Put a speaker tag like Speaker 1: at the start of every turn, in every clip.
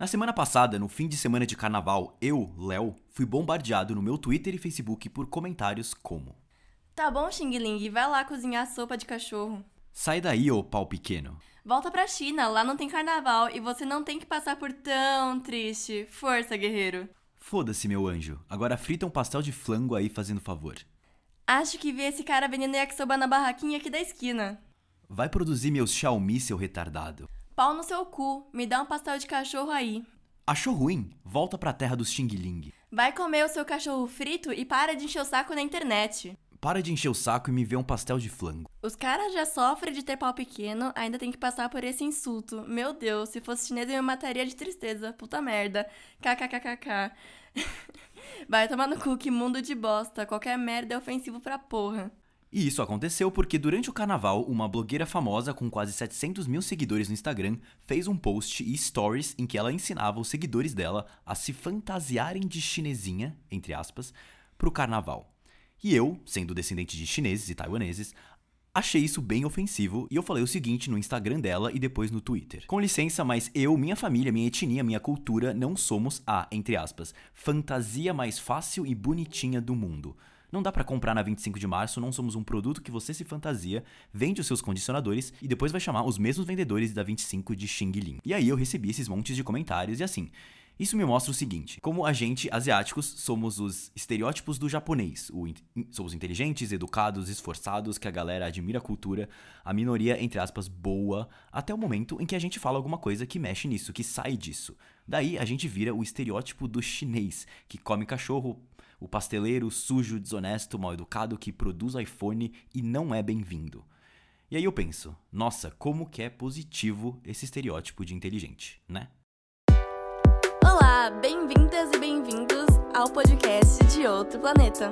Speaker 1: Na semana passada, no fim de semana de carnaval, eu, Léo, fui bombardeado no meu Twitter e Facebook por comentários como:
Speaker 2: Tá bom, Xing Ling, vai lá cozinhar sopa de cachorro.
Speaker 1: Sai daí, ô pau pequeno.
Speaker 2: Volta pra China, lá não tem carnaval e você não tem que passar por tão triste. Força, guerreiro.
Speaker 1: Foda-se, meu anjo. Agora frita um pastel de flango aí fazendo favor.
Speaker 2: Acho que vi esse cara vendendo yakisoba na barraquinha aqui da esquina.
Speaker 1: Vai produzir meus Xiaomi, seu retardado.
Speaker 2: Pau no seu cu, me dá um pastel de cachorro aí.
Speaker 1: Achou ruim? Volta pra terra dos Xing Ling.
Speaker 2: Vai comer o seu cachorro frito e para de encher o saco na internet.
Speaker 1: Para de encher o saco e me vê um pastel de flango.
Speaker 2: Os caras já sofrem de ter pau pequeno, ainda tem que passar por esse insulto. Meu Deus, se fosse chinês eu me mataria de tristeza. Puta merda. KKKKK. Vai tomar no cu, que mundo de bosta. Qualquer merda é ofensivo pra porra.
Speaker 1: E isso aconteceu porque durante o carnaval, uma blogueira famosa com quase 700 mil seguidores no Instagram fez um post e stories em que ela ensinava os seguidores dela a se fantasiarem de chinesinha, entre aspas, pro carnaval. E eu, sendo descendente de chineses e taiwaneses, achei isso bem ofensivo e eu falei o seguinte no Instagram dela e depois no Twitter. Com licença, mas eu, minha família, minha etnia, minha cultura não somos a, entre aspas, fantasia mais fácil e bonitinha do mundo. Não dá pra comprar na 25 de março, não somos um produto que você se fantasia, vende os seus condicionadores e depois vai chamar os mesmos vendedores da 25 de Xing Ling. E aí eu recebi esses montes de comentários e assim, isso me mostra o seguinte: como a gente, asiáticos, somos os estereótipos do japonês. O, somos inteligentes, educados, esforçados, que a galera admira a cultura, a minoria, entre aspas, boa, até o momento em que a gente fala alguma coisa que mexe nisso, que sai disso. Daí a gente vira o estereótipo do chinês, que come cachorro, o pasteleiro sujo, desonesto, mal educado, que produz iPhone e não é bem-vindo. E aí eu penso, nossa, como que é positivo esse estereótipo de inteligente, né?
Speaker 2: Olá, bem-vindas e bem-vindos ao podcast de Outro Planeta.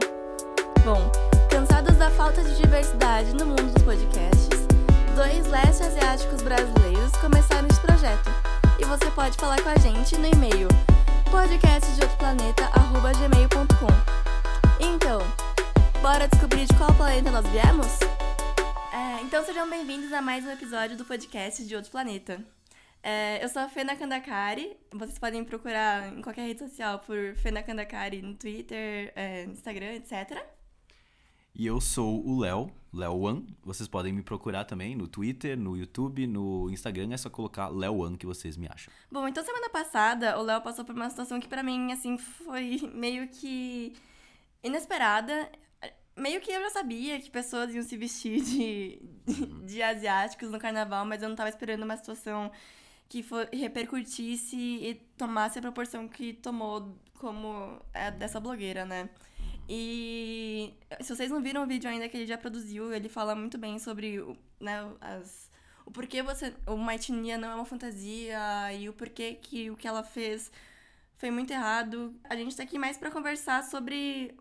Speaker 2: Bom, cansados da falta de diversidade no mundo dos podcasts, dois leste asiáticos brasileiros começaram esse projeto. E você pode falar com a gente no e-mail podcastdeoutroplaneta.gmail.com Então, bora descobrir de qual planeta nós viemos? É, então sejam bem-vindos a mais um episódio do podcast de Outro Planeta. É, eu sou a Fena Kandakari. Vocês podem procurar em qualquer rede social por Fena Kandakari no Twitter, é, Instagram, etc.
Speaker 1: E eu sou o Léo, Léo One. Vocês podem me procurar também no Twitter, no YouTube, no Instagram. É só colocar Léo One que vocês me acham.
Speaker 2: Bom, então semana passada o Léo passou por uma situação que para mim, assim, foi meio que inesperada. Meio que eu já sabia que pessoas iam se vestir de, de, de asiáticos no carnaval, mas eu não tava esperando uma situação que for, repercutisse e tomasse a proporção que tomou como é dessa blogueira, né? E se vocês não viram o vídeo ainda que ele já produziu, ele fala muito bem sobre né, as, o porquê você, uma etnia não é uma fantasia e o porquê que o que ela fez foi muito errado. A gente tá aqui mais para conversar sobre,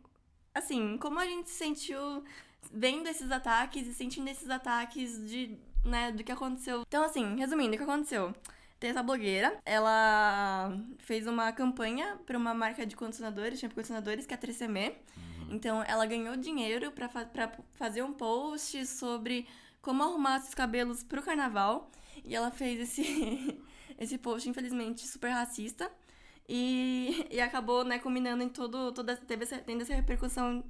Speaker 2: assim, como a gente se sentiu vendo esses ataques e sentindo esses ataques de, né, do que aconteceu. Então, assim, resumindo, o que aconteceu? Tem essa blogueira, ela fez uma campanha para uma marca de condicionadores, shampoo condicionadores, que é a 3CM. Uhum. Então, ela ganhou dinheiro para fa fazer um post sobre como arrumar seus cabelos pro carnaval. E ela fez esse, esse post, infelizmente, super racista. E, e acabou, né, combinando em todo, toda, teve essa, tendo essa repercussão,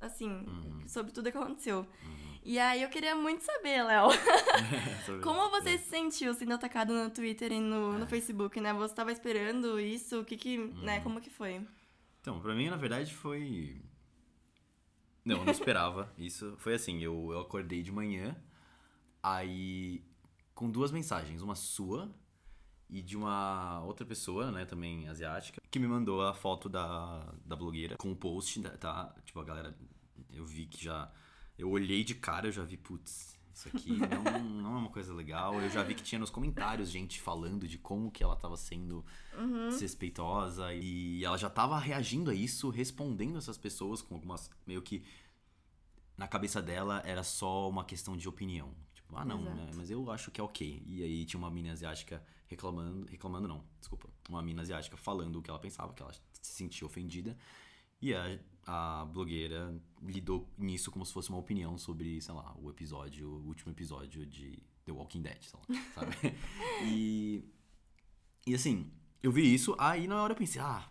Speaker 2: assim, uhum. sobre tudo que aconteceu. Uhum. E aí eu queria muito saber, Léo. como você se sentiu sendo atacado no Twitter e no, no Facebook, né? Você estava esperando isso? O que que, hum. né? Uhum. Como que foi?
Speaker 1: Então, pra mim, na verdade, foi... Não, eu não esperava isso. Foi assim, eu, eu acordei de manhã, aí com duas mensagens. Uma sua e de uma outra pessoa, né, também asiática, que me mandou a foto da, da blogueira com o post, tá? Tipo, a galera... Eu vi que já eu olhei de cara, eu já vi, putz, isso aqui não, não é uma coisa legal. Eu já vi que tinha nos comentários gente falando de como que ela estava sendo uhum. desrespeitosa e ela já estava reagindo a isso, respondendo essas pessoas com algumas meio que na cabeça dela era só uma questão de opinião. Tipo, ah, não, né? mas eu acho que é ok. E aí tinha uma mina asiática reclamando, reclamando não, desculpa, uma mina asiática falando o que ela pensava, que ela se sentia ofendida. E a, a blogueira lidou nisso como se fosse uma opinião sobre, sei lá, o episódio, o último episódio de The Walking Dead, sei lá, sabe? e, e assim, eu vi isso, aí na hora eu pensei, ah,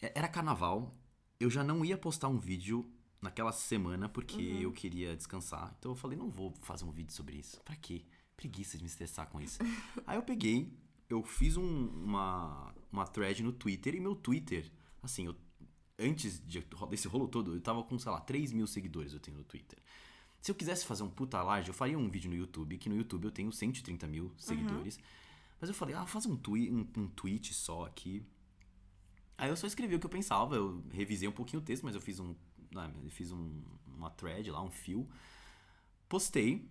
Speaker 1: é- era carnaval, eu já não ia postar um vídeo naquela semana porque eu queria descansar. Então eu falei, não vou fazer um vídeo sobre isso. Pra quê? Preguiça de me estressar com isso. aí eu peguei, eu fiz um- uma, uma thread no Twitter e meu Twitter, assim, eu, antes de, desse rolo todo, eu tava com, sei lá, 3 mil seguidores eu tenho no Twitter. Se eu quisesse fazer um puta large, eu faria um vídeo no YouTube, que no YouTube eu tenho 130 mil seguidores. Mas eu falei, ah, faz um, twi um, um tweet só aqui. Aí eu só escrevi o que eu pensava, eu revisei um pouquinho o texto, mas eu fiz um. ah, eu fiz um- uma thread lá, um fio. Postei.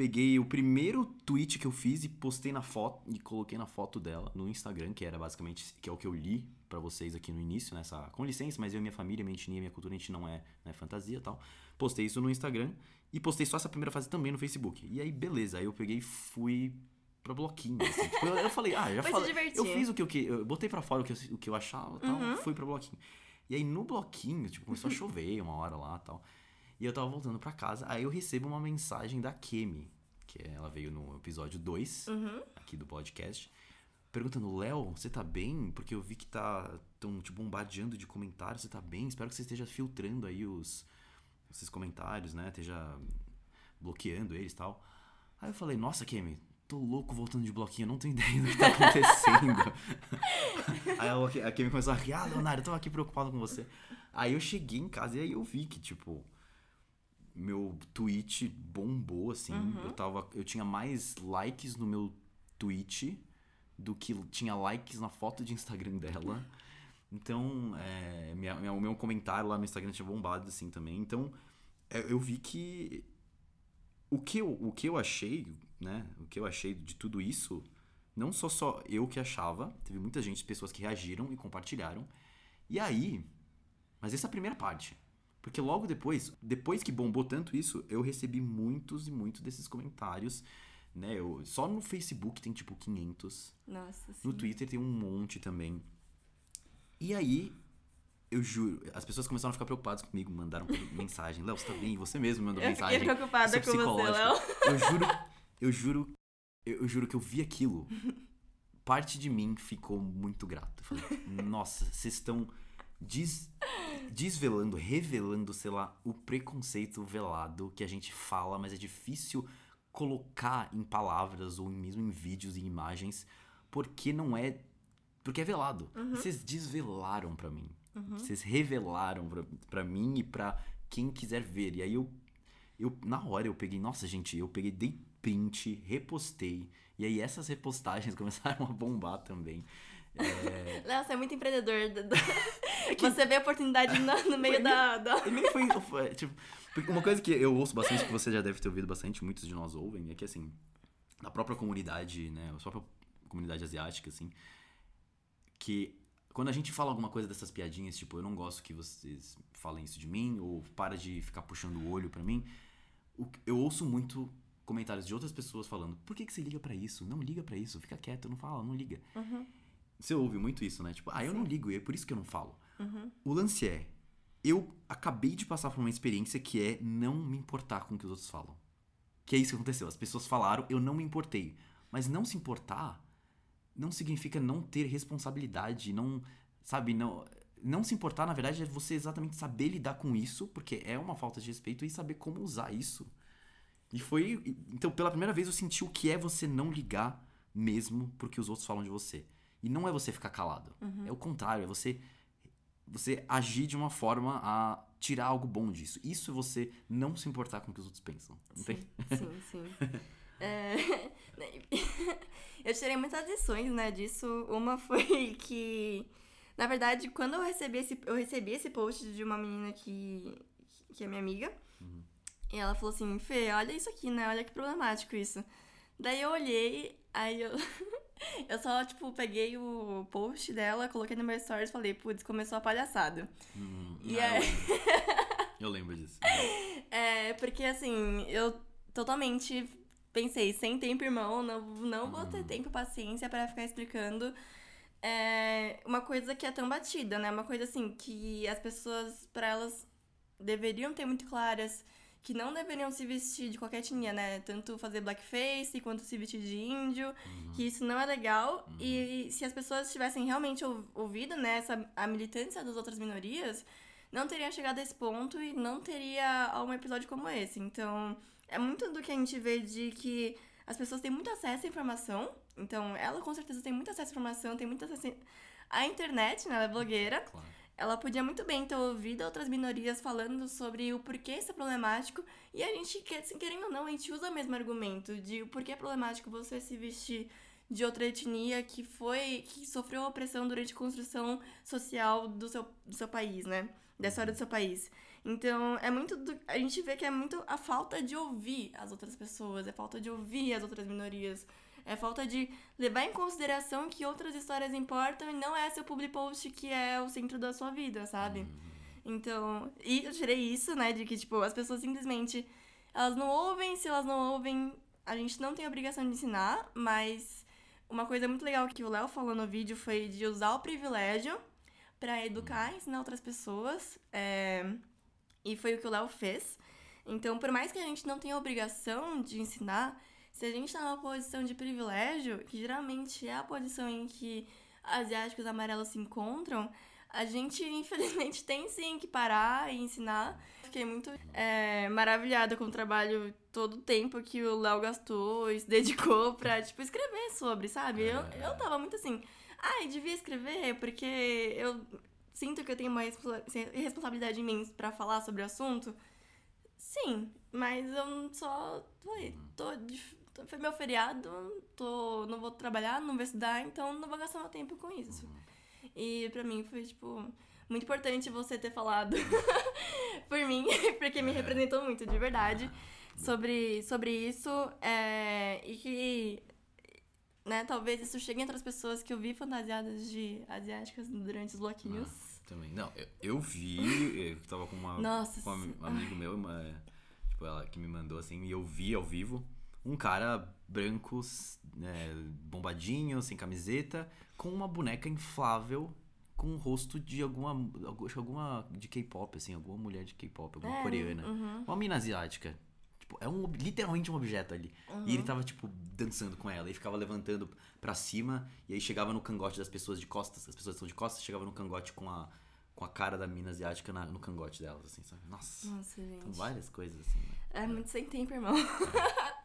Speaker 1: Peguei o primeiro tweet que eu fiz e postei na foto e coloquei na foto dela no Instagram, que era basicamente que é o que eu li pra vocês aqui no início, nessa com licença, mas eu e minha família, minha etnia, minha cultura, a gente não é né, fantasia e tal. Postei isso no Instagram e postei só essa primeira fase também no Facebook. E aí beleza, aí eu peguei e fui pra bloquinho, assim. Tipo, eu, eu falei, ah, já falei, eu fiz o que eu, que eu botei pra fora o que eu, o que eu achava, e tal, fui pra bloquinho. E aí no bloquinho, tipo, começou a chover uma hora lá, tal. E eu tava voltando pra casa, aí eu recebo uma mensagem da Kemi, que ela veio no episódio 2
Speaker 2: Uhum.
Speaker 1: aqui do podcast, perguntando: Léo, você tá bem? Porque eu vi que tá tão te bombardeando de comentários, você tá bem? Espero que você esteja filtrando aí os esses comentários, né? Esteja bloqueando eles e tal. Aí eu falei: Nossa, Kemi, tô louco voltando de bloquinho, eu não tenho ideia do que tá acontecendo. aí a Kemi começou a rir: Ah, Leonardo, eu tava aqui preocupado com você. Aí eu cheguei em casa e aí eu vi que, tipo meu tweet bombou, assim. Eu tava. Eu tinha mais likes no meu tweet do que tinha likes na foto de Instagram dela. Então, é, minha- minha- o meu comentário lá no Instagram tinha bombado, assim, também. Então, é, eu vi que o que eu, o que eu achei, né? O que eu achei de tudo isso, não só só eu que achava, teve muita gente, pessoas que reagiram e compartilharam. E aí, mas essa é a primeira parte. Porque logo depois, depois que bombou tanto isso, eu recebi muitos e muitos desses comentários, né? Eu, só no Facebook tem tipo 500,
Speaker 2: Nossa, sim.
Speaker 1: no Twitter tem um monte também. E aí, eu juro, as pessoas começaram a ficar preocupadas comigo, mandaram mensagem. Léo, você tá bem? Você mesmo mandou
Speaker 2: Eu
Speaker 1: mensagem.
Speaker 2: fiquei preocupada
Speaker 1: é
Speaker 2: com você. Léo.
Speaker 1: Eu juro, eu juro, eu, eu juro que eu vi aquilo. Parte de mim ficou muito grato. Eu falei, nossa, vocês estão des- desvelando, revelando, sei lá, o preconceito velado que a gente fala, mas é difícil colocar em palavras ou mesmo em vídeos e imagens, porque não é. Porque é velado. E Vocês desvelaram pra mim. Vocês revelaram pra, pra mim e pra quem quiser ver. E aí eu eu, na hora eu peguei, nossa gente, eu peguei, dei print, repostei. E aí essas repostagens começaram a bombar também. É,
Speaker 2: Léo, você é muito empreendedor. do- do- Você vê a oportunidade no, no meio da, da-
Speaker 1: e nem foi, foi, tipo, uma coisa que eu ouço bastante, que você já deve ter ouvido bastante, muitos de nós ouvem, é que assim, na própria comunidade, né, a própria comunidade asiática, assim, que quando a gente fala alguma coisa dessas piadinhas, tipo, eu não gosto que vocês falem isso de mim, ou para de ficar puxando o olho pra mim, eu ouço muito comentários de outras pessoas falando, por que, que você liga pra isso? Não liga pra isso, fica quieto, não fala, não liga. Você ouve muito isso, né? Tipo, ah, eu não ligo, e é por isso que eu não falo. O lance é, eu acabei de passar por uma experiência que é não me importar com o que os outros falam. Que é isso que aconteceu. As pessoas falaram, eu não me importei. Mas não se importar não significa não ter responsabilidade, não, sabe, não, não se importar, na verdade, é você exatamente saber lidar com isso, porque é uma falta de respeito e saber como usar isso. E foi, então, pela primeira vez eu senti o que é você não ligar mesmo porque os outros falam de você. E não é você ficar calado. É o contrário, é você você agir de uma forma a tirar algo bom disso. Isso é você não se importar com o que os outros pensam. Não tem?
Speaker 2: Sim, sim. É, eu tirei muitas lições, né, disso. Uma foi que, na verdade, quando eu recebi esse, eu recebi esse post de uma menina que, que é minha amiga, e ela falou assim, Fê, olha isso aqui, né, olha que problemático isso. Daí eu olhei, aí eu, eu só, tipo, peguei o post dela, coloquei no meu stories e falei, putz, começou a palhaçada.
Speaker 1: Hum,
Speaker 2: E
Speaker 1: ah,
Speaker 2: é-
Speaker 1: eu, lembro. eu lembro disso.
Speaker 2: É, porque assim, eu totalmente pensei, sem tempo, irmão, não, não vou ter tempo e paciência pra ficar explicando é, uma coisa que é tão batida, né? Uma coisa assim, que as pessoas, pra elas, deveriam ter muito claras que não deveriam se vestir de qualquer etnia, né? Tanto fazer blackface quanto se vestir de índio, uhum. que isso não é legal. Uhum. E se as pessoas tivessem realmente ouvido, né, essa, a militância das outras minorias, não teria chegado a esse ponto e não teria um episódio como esse. Então, é muito do que a gente vê de que as pessoas têm muito acesso à informação. Então, ela com certeza tem muito acesso à informação, tem muito acesso à internet, né? Ela é blogueira. Claro. Ela podia muito bem ter ouvido outras minorias falando sobre o porquê isso é problemático. E a gente, querendo ou não, a gente usa o mesmo argumento de o porquê é problemático você se vestir de outra etnia que foi que sofreu opressão durante a construção social do seu, do seu país, né? Da história do seu país. Então, é muito. Do, a gente vê que é muito a falta de ouvir as outras pessoas, é falta de ouvir as outras minorias. É falta de levar em consideração que outras histórias importam e não é seu public post que é o centro da sua vida, sabe? Uhum. Então, e eu tirei isso, né, de que, tipo, as pessoas simplesmente, elas não ouvem, se elas não ouvem, a gente não tem obrigação de ensinar, mas uma coisa muito legal que o Léo falou no vídeo foi de usar o privilégio para educar e ensinar outras pessoas, é... e foi o que o Léo fez. Então, por mais que a gente não tenha obrigação de ensinar, se a gente está numa posição de privilégio, que geralmente é a posição em que asiáticos amarelos se encontram, a gente, infelizmente, tem sim que parar e ensinar. Fiquei muito é, maravilhada com o trabalho, todo o tempo que o Léo gastou e se dedicou pra, tipo, escrever sobre, sabe? Eu, é. eu tava muito assim, ai, ah, devia escrever, porque eu sinto que eu tenho uma responsabilidade em mim pra falar sobre o assunto. Sim, mas eu só tô, tô foi meu feriado, tô, não vou trabalhar, não vou estudar, então não vou gastar meu tempo com isso. E pra mim foi, tipo, muito importante você ter falado por mim, porque me é. representou muito, de verdade, sobre, sobre isso. É, e que, né, talvez isso chegue entre as pessoas que eu vi fantasiadas de asiáticas durante os bloquinhos. Ah,
Speaker 1: também. Não, eu, eu vi, eu tava com uma. Nossa, com um amigo meu, uma, tipo, ela que me mandou assim, e eu vi ao vivo um cara branco, né, bombadinho, sem camiseta, com uma boneca inflável com o rosto de alguma alguma de K-pop assim, alguma mulher de K-pop, alguma é, coreana, uhum. uma mina asiática. Tipo, é um literalmente um objeto ali. Uhum. E ele tava tipo dançando com ela e ficava levantando para cima e aí chegava no cangote das pessoas de costas, as pessoas estão de costas, chegava no cangote com a com a cara da mina asiática na, no cangote delas, assim, sabe? Nossa.
Speaker 2: Nossa, gente.
Speaker 1: Então, várias coisas, assim. Né?
Speaker 2: É muito sem tempo, irmão.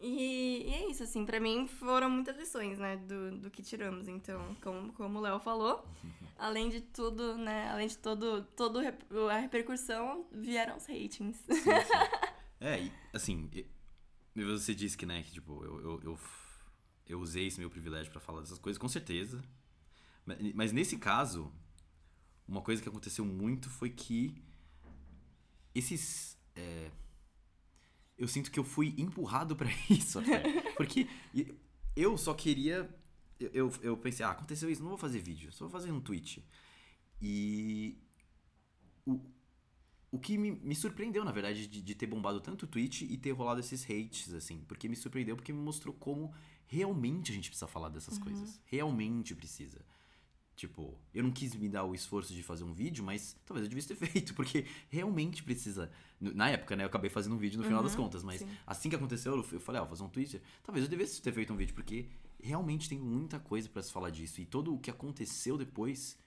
Speaker 2: E, e, é isso, assim, para mim foram muitas lições, né, do, do que tiramos. Então, como, como o Léo falou, além de tudo, né, além de todo, todo a repercussão, vieram os ratings. Sim, sim.
Speaker 1: É, e, assim, você disse que, né, que, tipo, eu, eu, eu, eu usei esse meu privilégio para falar dessas coisas, com certeza. Mas, mas nesse caso, uma coisa que aconteceu muito foi que esses... É, eu sinto que eu fui empurrado para isso até. Porque eu só queria. Eu, eu pensei, ah, aconteceu isso, não vou fazer vídeo, só vou fazer um tweet. E. O, o que me, me surpreendeu, na verdade, de, de ter bombado tanto o tweet e ter rolado esses hates, assim. Porque me surpreendeu, porque me mostrou como realmente a gente precisa falar dessas uhum. coisas. Realmente precisa. Tipo, eu não quis me dar o esforço de fazer um vídeo, mas talvez eu devesse ter feito, porque realmente precisa. Na época, né, eu acabei fazendo um vídeo no final das uhum, contas, mas sim. assim que aconteceu, eu falei, ó, ah, vou fazer um Twitter. Talvez eu devesse ter feito um vídeo, porque realmente tem muita coisa para se falar disso. E todo o que aconteceu depois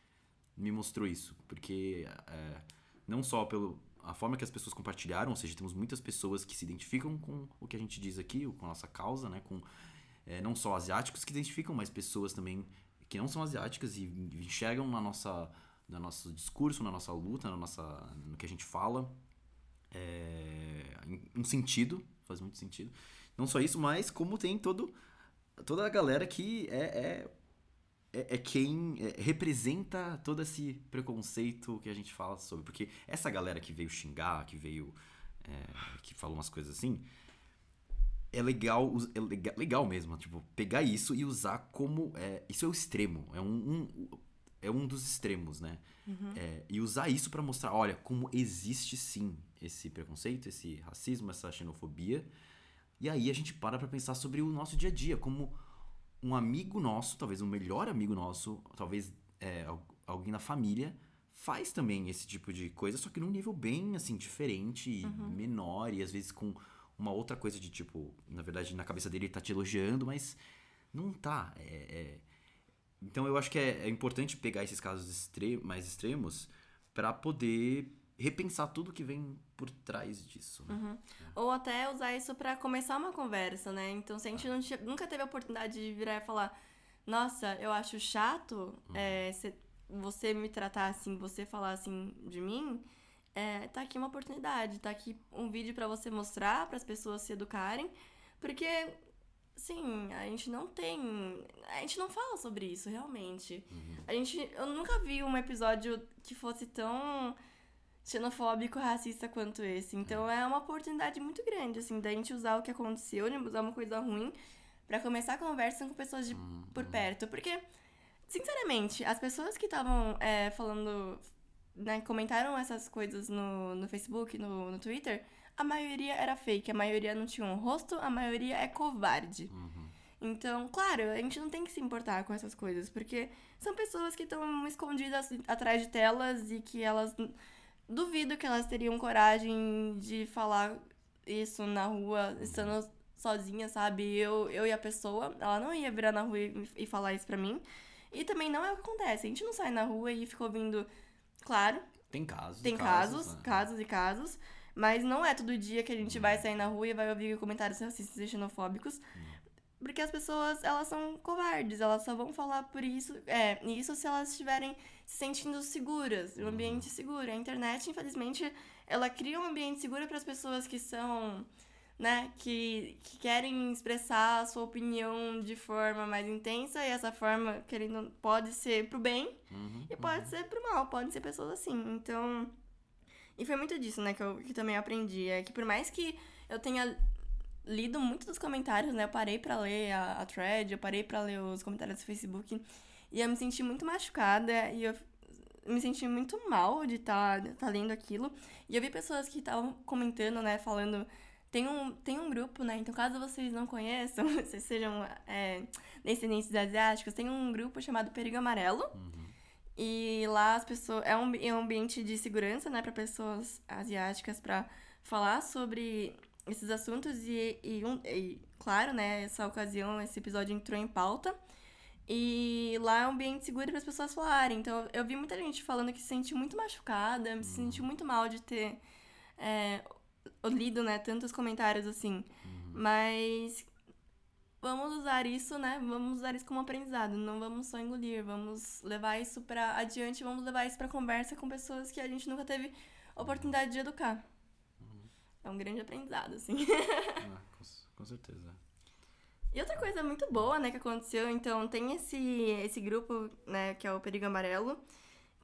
Speaker 1: me mostrou isso. Porque é, não só pelo a forma que as pessoas compartilharam, ou seja, temos muitas pessoas que se identificam com o que a gente diz aqui, com a nossa causa, né? Com é, não só asiáticos que se identificam, mas pessoas também que não são asiáticas e enxergam na nossa, no nosso discurso, na nossa luta, na nossa, no que a gente fala, é, um sentido, faz muito sentido. Não só isso, mas como tem todo, toda a galera que é, é, é, é quem é, representa todo esse preconceito que a gente fala sobre. Porque essa galera que veio xingar, que veio. É, que falou umas coisas assim, é legal, é legal, legal mesmo, tipo, pegar isso e usar como. É, isso é o extremo. É um, um é um dos extremos, né? Uhum. É, e usar isso para mostrar, olha, como existe sim esse preconceito, esse racismo, essa xenofobia. E aí a gente para pra pensar sobre o nosso dia a dia, como um amigo nosso, talvez um melhor amigo nosso, talvez é, alguém da família, faz também esse tipo de coisa, só que num nível bem, assim, diferente, e
Speaker 2: Uhum.
Speaker 1: menor, e às vezes com uma outra coisa de tipo, na verdade, na cabeça dele ele tá te elogiando, mas não tá. É, é- Então eu acho que é, é importante pegar esses casos extre- mais extremos pra poder repensar tudo que vem por trás disso. né?
Speaker 2: Uhum. Ou até usar isso pra começar uma conversa, né? Então, se a gente não tinha- nunca teve a oportunidade de virar e falar, nossa, eu acho chato é, cê- você me tratar assim, você falar assim de mim, é, tá aqui uma oportunidade, tá aqui um vídeo pra você mostrar, para as pessoas se educarem, porque, sim, a gente não tem, a gente não fala sobre isso realmente. A gente, eu nunca vi um episódio que fosse tão xenofóbico, racista quanto esse. Então é uma oportunidade muito grande, assim, da gente usar o que aconteceu, de usar uma coisa ruim, pra começar a conversa com pessoas de, por perto. Porque, sinceramente, as pessoas que estavam é, falando, né, comentaram essas coisas no, no Facebook, no, no Twitter, a maioria era fake, a maioria não tinha um rosto, a maioria é covarde. Então, claro, a gente não tem que se importar com essas coisas, porque são pessoas que estão escondidas atrás de telas e que elas. Duvido que elas teriam coragem de falar isso na rua, estando sozinha, sabe? Eu, eu e a pessoa, ela não ia virar na rua e, e falar isso pra mim. E também não é o que acontece. A gente não sai na rua e fica ouvindo. Claro,
Speaker 1: Tem casos.
Speaker 2: tem
Speaker 1: casos,
Speaker 2: casos,
Speaker 1: né?
Speaker 2: casos e casos, mas não é todo dia que a gente vai sair na rua e vai ouvir comentários racistas e xenofóbicos. Porque as pessoas, elas são covardes, elas só vão falar por isso, é, isso se elas estiverem se sentindo seguras, um ambiente seguro. A internet, infelizmente, ela cria um ambiente seguro para as pessoas que são, né, que, que querem expressar a sua opinião de forma mais intensa e essa forma, querendo, pode ser pro bem,
Speaker 1: Uhum,
Speaker 2: e pode ser pro mal, podem ser pessoas assim. Então. E foi muito disso, né, que eu que também aprendi. É que por mais que eu tenha lido muito dos comentários, né? Eu parei pra ler a, a thread, eu parei pra ler os comentários do Facebook. E eu me senti muito machucada e eu me senti muito mal de estar tá, tá lendo aquilo. E eu vi pessoas que estavam comentando, né, falando. Tem um, tem um grupo, né? Então, caso vocês não conheçam, vocês sejam é, descendentes asiáticos, tem um grupo chamado Perigo Amarelo. E lá as pessoas. É um, é um ambiente de segurança, né, para pessoas asiáticas para falar sobre esses assuntos. E, e, um, e, claro, né, essa ocasião, esse episódio entrou em pauta. E lá é um ambiente seguro para as pessoas falarem. Então eu vi muita gente falando que se sentiu muito machucada, se sentiu muito mal de ter é, lido, né, tantos comentários assim. Mas vamos usar isso, né? Vamos usar isso como aprendizado. Não vamos só engolir, vamos levar isso pra adiante, vamos levar isso pra conversa com pessoas que a gente nunca teve oportunidade de educar. É um grande aprendizado, assim.
Speaker 1: Ah, com, com certeza.
Speaker 2: E outra coisa muito boa, né, que aconteceu, então tem esse, esse grupo, né, que é o Perigo Amarelo,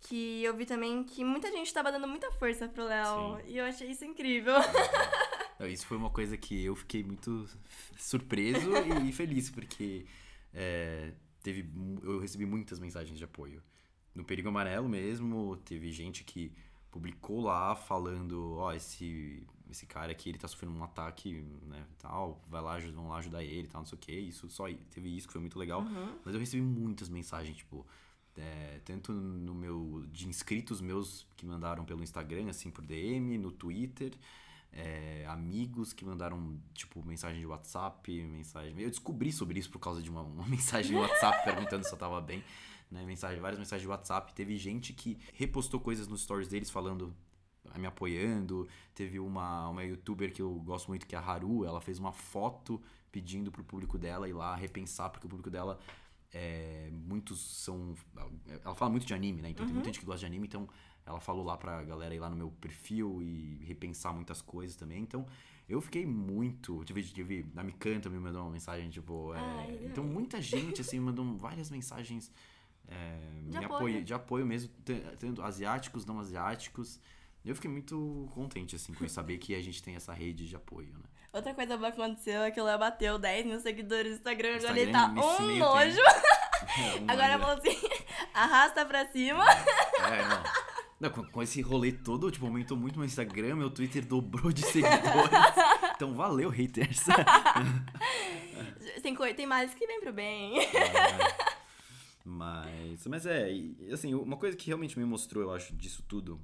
Speaker 2: que eu vi também que muita gente tava dando muita força pro Léo, e eu achei isso incrível.
Speaker 1: Não, isso foi uma coisa que eu fiquei muito surpreso e feliz, porque é, teve, eu recebi muitas mensagens de apoio. No Perigo Amarelo mesmo, teve gente que publicou lá falando, ó, esse, esse cara aqui, ele tá sofrendo um ataque, né, tal, vai lá, vão lá ajudar ele, tal, não sei o que, isso, só teve isso que foi muito legal. Mas eu recebi muitas mensagens, tipo, é, tanto no meu, de inscritos meus que mandaram pelo Instagram, assim, por DM, no Twitter, é, amigos que mandaram, tipo, mensagem de WhatsApp, mensagem. Eu descobri sobre isso por causa de uma, uma mensagem no WhatsApp perguntando se eu tava bem. Né? Mensagem, várias mensagens de WhatsApp. Teve gente que repostou coisas nos stories deles falando, me apoiando. Teve uma, uma youtuber que eu gosto muito, que é a Haru, ela fez uma foto pedindo pro público dela ir lá repensar, porque o público dela. É, muitos são. Ela fala muito de anime, né? Então tem muita gente que gosta de anime, então ela falou lá pra galera ir lá no meu perfil e repensar muitas coisas também. Então, eu fiquei muito. Tive, tive a Mikan também me mandou uma mensagem, tipo. é,
Speaker 2: Ai,
Speaker 1: então,
Speaker 2: ai.
Speaker 1: muita gente, assim, mandou várias mensagens é,
Speaker 2: De
Speaker 1: me
Speaker 2: apoio.
Speaker 1: apoio, de apoio mesmo, tanto asiáticos, não asiáticos. Eu fiquei muito contente, assim, com saber que a gente tem essa rede de apoio, né?
Speaker 2: Outra coisa boa que aconteceu é que o Léo bateu 10 mil seguidores no Instagram, agora
Speaker 1: Instagram,
Speaker 2: ele tá um nojo.
Speaker 1: É, uma-
Speaker 2: Agora falou assim, arrasta pra cima.
Speaker 1: É, não. Não, com, com esse rolê todo, tipo, aumentou muito meu Instagram, meu Twitter dobrou de seguidores. Então, valeu, haters.
Speaker 2: Tem, tem males que vem pro bem.
Speaker 1: É. Mas, mas é, assim, uma coisa que realmente me mostrou, eu acho, disso tudo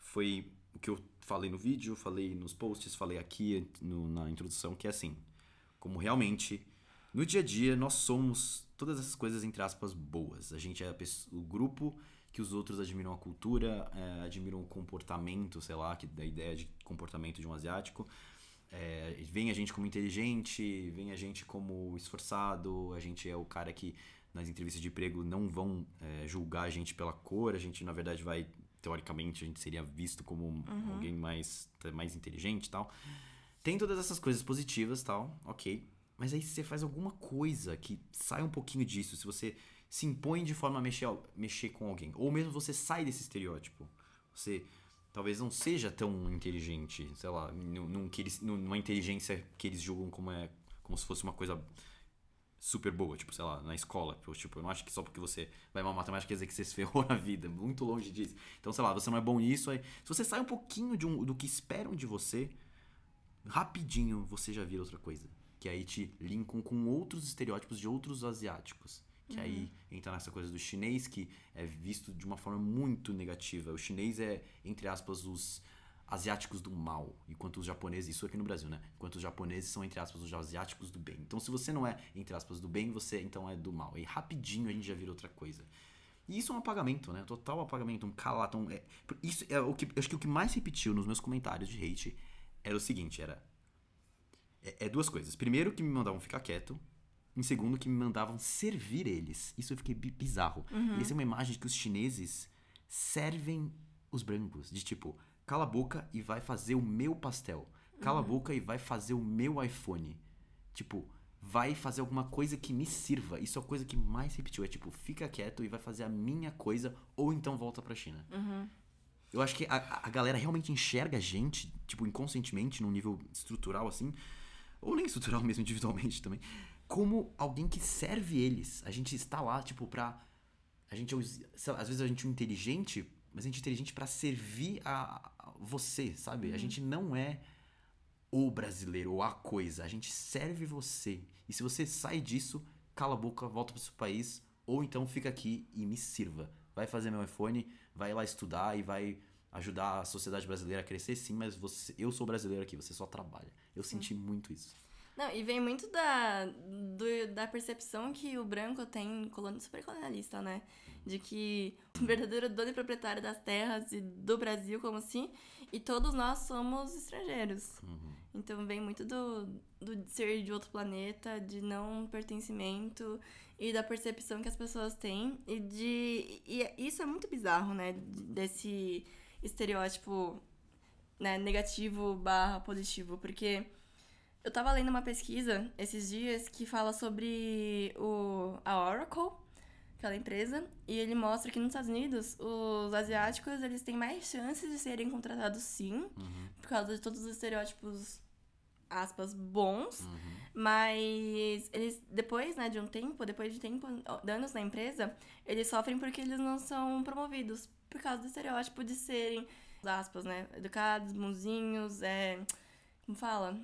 Speaker 1: foi o que eu falei no vídeo, falei nos posts, falei aqui no, na introdução, que é assim, como realmente no dia a dia nós somos todas essas coisas entre aspas boas. A gente é a pessoa, o grupo que os outros admiram a cultura, é, admiram o comportamento, sei lá, que da ideia de comportamento de um asiático. É, vem a gente como inteligente, vem a gente como esforçado, a gente é o cara que nas entrevistas de emprego não vão é, julgar a gente pela cor, a gente na verdade vai, teoricamente, a gente seria visto como uhum. alguém mais, mais inteligente e tal. Tem todas essas coisas positivas tal, ok. Mas aí se você faz alguma coisa que sai um pouquinho disso, se você se impõe de forma a mexer, mexer com alguém, ou mesmo você sai desse estereótipo, você talvez não seja tão inteligente, sei lá, num, num, que eles, numa inteligência que eles julgam como é como se fosse uma coisa super boa, tipo, sei lá, na escola. Tipo, eu não acho que só porque você vai mal matemática quer dizer que você se ferrou na vida. Muito longe disso. Então, sei lá, você não é bom nisso. Aí, se você sai um pouquinho de um, do que esperam de você, rapidinho você já vira outra coisa. Que aí te linkam com outros estereótipos de outros asiáticos. Que uhum. aí entra nessa coisa do chinês, que é visto de uma forma muito negativa. O chinês é, entre aspas, os asiáticos do mal, enquanto os japoneses, isso aqui no Brasil, né? Enquanto os japoneses são, entre aspas, os asiáticos do bem. Então, se você não é, entre aspas, do bem, você então é do mal. E rapidinho a gente já vira outra coisa. E isso é um apagamento, né? Total apagamento, um calato. Um, é, isso é o que. Eu acho que o que mais repetiu nos meus comentários de hate era o seguinte: era. É, é duas coisas. Primeiro, que me mandavam ficar quieto. Em segundo, que me mandavam servir eles. Isso eu fiquei bizarro. Uhum. Eles têm uma imagem de que os chineses servem os brancos. De tipo, cala a boca e vai fazer o meu pastel. Cala uhum. a boca e vai fazer o meu iPhone. Tipo, vai fazer alguma coisa que me sirva. Isso é a coisa que mais repetiu. É tipo, fica quieto e vai fazer a minha coisa, ou então volta pra China.
Speaker 2: Uhum.
Speaker 1: Eu acho que a, a galera realmente enxerga a gente, tipo, inconscientemente, num nível estrutural assim, ou nem estrutural mesmo, individualmente também, como alguém que serve eles. A gente está lá, tipo, pra. A gente, às vezes a gente é inteligente, mas a gente é inteligente para servir a, você, sabe? Uhum. A gente não é o brasileiro ou a coisa. A gente serve você. E se você sai disso, cala a boca, volta pro seu país, ou então fica aqui e me sirva. Vai fazer meu iPhone, vai lá estudar e vai ajudar a sociedade brasileira a crescer, sim, mas você, eu sou brasileiro aqui, você só trabalha. Eu senti muito isso.
Speaker 2: Não, e vem muito da, do, da percepção que o branco tem, colônia super colonialista, né? De que o verdadeiro dono e proprietário das terras e do Brasil, como assim, e todos nós somos estrangeiros.
Speaker 1: Uhum.
Speaker 2: Então vem muito do, do ser de outro planeta, de não pertencimento e da percepção que as pessoas têm. E de. E isso é muito bizarro, né? Desse estaríotipo né, negativo barra positivo, porque eu tava lendo uma pesquisa esses dias que fala sobre o, a Oracle, aquela empresa, e ele mostra que nos Estados Unidos os asiáticos eles têm mais chances de serem contratados sim,
Speaker 1: uhum.
Speaker 2: por causa de todos os estereótipos aspas bons,
Speaker 1: uhum.
Speaker 2: mas eles depois, né, de um tempo, depois de tempo, anos na empresa, eles sofrem porque eles não são promovidos por causa do estereótipo de serem aspas, né, educados, bonzinhos, é, como fala,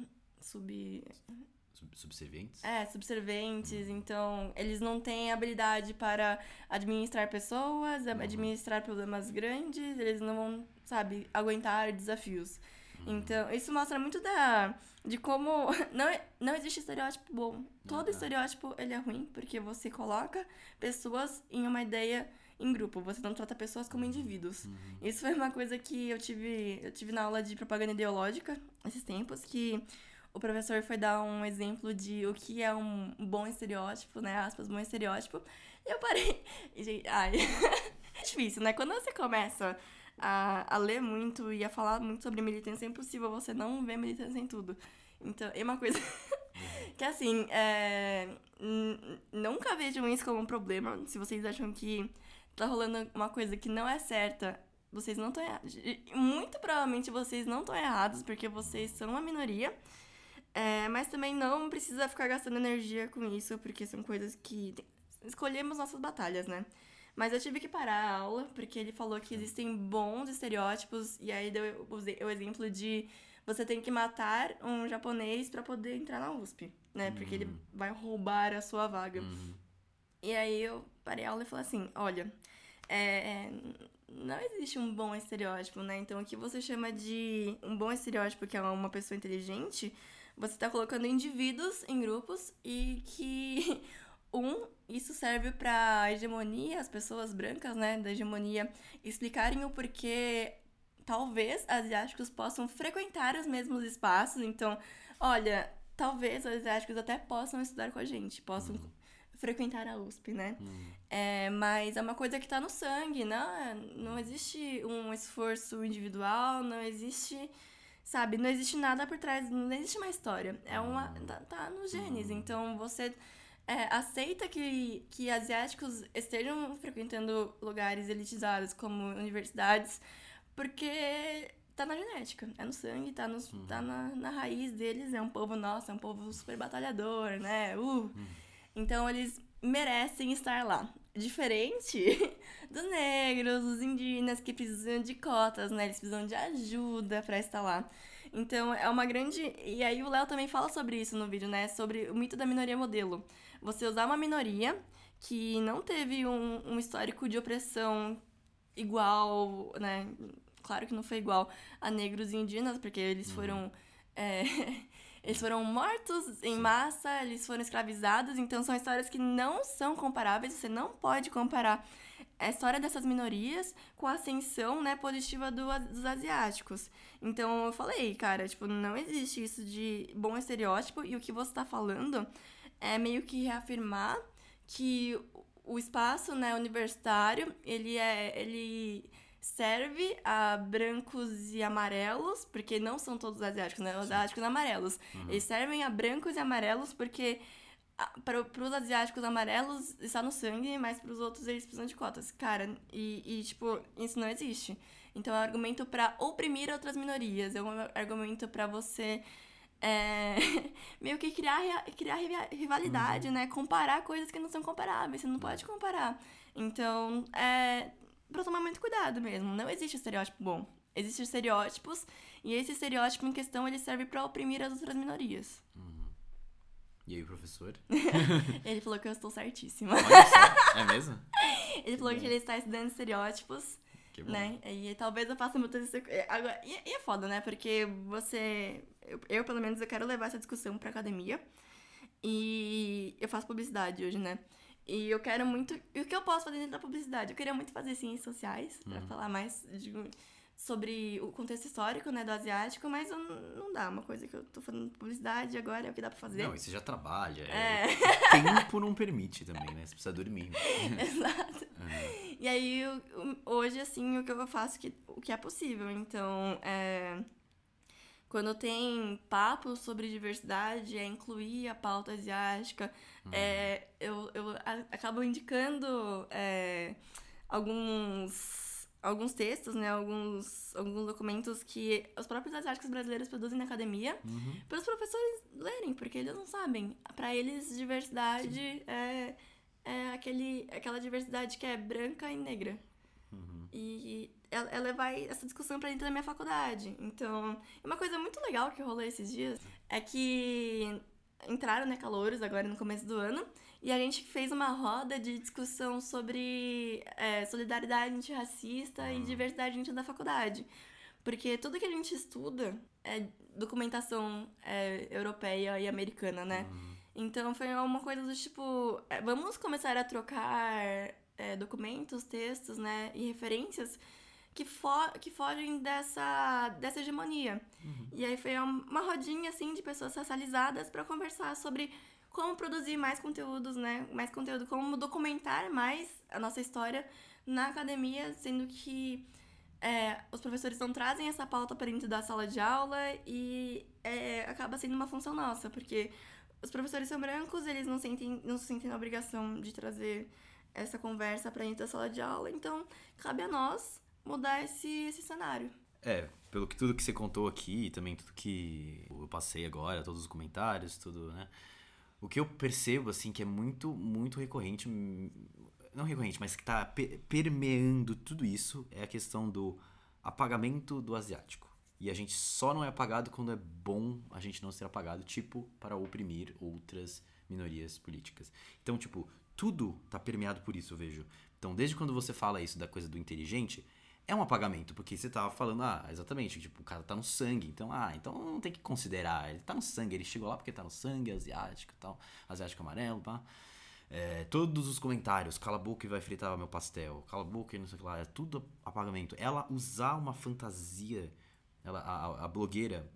Speaker 2: sub...
Speaker 1: Subservientes?
Speaker 2: É, subservientes. Uhum. Então, eles não têm habilidade para administrar pessoas, uhum. administrar problemas grandes, eles não vão, sabe, aguentar desafios. Uhum. Então, isso mostra muito da de como não, não existe estereótipo bom. Todo estereótipo ele é ruim porque você coloca pessoas em uma ideia em grupo, você não trata pessoas como indivíduos.
Speaker 1: Uhum.
Speaker 2: Isso foi uma coisa que eu tive, eu tive na aula de propaganda ideológica esses tempos que o professor foi dar um exemplo de o que é um bom estereótipo, né? Aspas, bom estereótipo. E eu parei. E, ai. é difícil, né? Quando você começa a, a ler muito e a falar muito sobre militância, é impossível você não ver militância em tudo. Então, é uma coisa. que assim, é... nunca vejam isso como um problema. Se vocês acham que tá rolando uma coisa que não é certa, vocês não estão. Muito provavelmente vocês não estão errados, porque vocês são uma minoria. É, mas também não precisa ficar gastando energia com isso, porque são coisas que. Escolhemos nossas batalhas, né? Mas eu tive que parar a aula, porque ele falou que existem bons estereótipos, e aí deu o exemplo de você tem que matar um japonês para poder entrar na USP, né? Porque ele
Speaker 1: Uhum.
Speaker 2: vai roubar a sua vaga.
Speaker 1: Uhum.
Speaker 2: E aí eu parei a aula e falei assim: olha, é, não existe um bom estereótipo, né? Então, o que você chama de um bom estereótipo, que é uma pessoa inteligente, você está colocando indivíduos em grupos e que um isso serve para hegemonia, as pessoas brancas, né, da hegemonia explicarem o porquê talvez asiáticos possam frequentar os mesmos espaços. Então, olha, talvez os asiáticos até possam estudar com a gente, possam uhum. frequentar a USP, né? Uhum. É, mas é uma coisa que está no sangue, não, não existe um esforço individual, não existe, sabe, não existe nada por trás, não existe uma história. É uma. Uhum. tá, tá nos genes. Uhum. Então você. É, aceita que, que asiáticos estejam frequentando lugares elitizados como universidades, porque tá na genética, é no sangue, tá, nos, uhum. tá na, na raiz deles, é um povo nosso, é um povo super batalhador, né? Uh. Uhum. Então eles merecem estar lá. Diferente dos negros, dos indígenas que precisam de cotas, né? Eles precisam de ajuda para estar lá. Então é uma grande. E aí o Léo também fala sobre isso no vídeo, né? Sobre o mito da minoria modelo. Você usar uma minoria que não teve um, um histórico de opressão igual, né? Claro que não foi igual a negros e indígenas, porque eles uhum. foram. É, eles foram mortos em massa, eles foram escravizados, então são histórias que não são comparáveis, você não pode comparar a história dessas minorias com a ascensão né, positiva do, dos asiáticos. Então eu falei, cara, tipo, não existe isso de bom estereótipo, e o que você está falando é meio que reafirmar que o espaço né, universitário, ele é. ele serve a brancos e amarelos, porque não são todos asiáticos, né? Os asiáticos amarelos. Uhum. Eles servem a brancos e amarelos porque para os asiáticos amarelos está no sangue, mas para os outros eles precisam de cotas. Cara, e, e, tipo, isso não existe. Então é um argumento para oprimir outras minorias, é um argumento para você é, meio que criar, criar rivalidade, uhum. né? Comparar coisas que não são comparáveis, você não pode comparar. Então, é, pra tomar muito cuidado mesmo. Não existe estereótipo bom. Existem estereótipos, e esse estereótipo em questão ele serve para oprimir as outras minorias.
Speaker 1: Uhum. E aí, professor?
Speaker 2: ele falou que eu estou certíssima.
Speaker 1: É mesmo?
Speaker 2: ele falou que ele está estudando estereótipos. Que bom. Né? E talvez eu faça muito isso. Agora, e, e é foda, né? Porque você. Eu, eu, pelo menos, eu quero levar essa discussão pra academia. E eu faço publicidade hoje, né? E eu quero muito. E o que eu posso fazer dentro da publicidade? Eu queria muito fazer ciências sociais, uhum. para falar mais de, sobre o contexto histórico, né, do asiático, mas eu, não dá. Uma coisa que eu tô fazendo publicidade agora é o que dá pra fazer.
Speaker 1: Não, e você já trabalha. É. é... Tempo não permite também, né? Você precisa dormir.
Speaker 2: Exato. Uhum. E aí, hoje, assim, o que eu faço, que, o que é possível. Então, é quando tem papo sobre diversidade, é incluir a pauta asiática. Uhum. É, eu, eu acabo indicando é, alguns, alguns textos, né? Alguns, alguns documentos que os próprios asiáticos brasileiros produzem na academia uhum. para os professores lerem, porque eles não sabem. Para eles, diversidade é, é aquele, aquela diversidade que é branca e negra. Uhum. E ela, ela vai essa discussão para dentro da minha faculdade. Então, uma coisa muito legal que rolou esses dias é que entraram, né, calouros agora no começo do ano, e a gente fez uma roda de discussão sobre é, solidariedade antirracista uhum. e diversidade dentro da faculdade. Porque tudo que a gente estuda é documentação é, europeia e americana, né? Uhum. Então foi uma coisa do tipo, é, vamos começar a trocar é, documentos, textos, né, e referências que, fo que fogem dessa, dessa hegemonia. Uhum. E aí foi uma rodinha, assim, de pessoas racializadas para conversar sobre como produzir mais conteúdos, né, mais conteúdo, como documentar mais a nossa história na academia, sendo que é, os professores não trazem essa pauta para dentro da sala de aula e é, acaba sendo uma função nossa, porque os professores são brancos, eles não sentem, não se sentem na obrigação de trazer essa conversa para dentro da sala de aula, então cabe a nós mudar esse, esse cenário.
Speaker 1: É, pelo que tudo que você contou aqui, também tudo que eu passei agora, todos os comentários, tudo, né? O que eu percebo, assim, que é muito, muito recorrente, não recorrente, mas que tá permeando tudo isso, é a questão do apagamento do asiático. E a gente só não é apagado quando é bom a gente não ser apagado, tipo, para oprimir outras minorias políticas. Então, tipo, tudo tá permeado por isso, eu vejo. Então, desde quando você fala isso da coisa do inteligente, é um apagamento, porque você tava falando, ah, exatamente, tipo, o cara tá no sangue, então, ah, então não tem que considerar, ele tá no sangue, ele chegou lá porque tá no sangue, asiático e tal, asiático amarelo, pá. É, todos os comentários, cala a boca e vai fritar meu pastel, cala a boca e não sei o que lá, é tudo apagamento. Ela usar uma fantasia, ela, a, a blogueira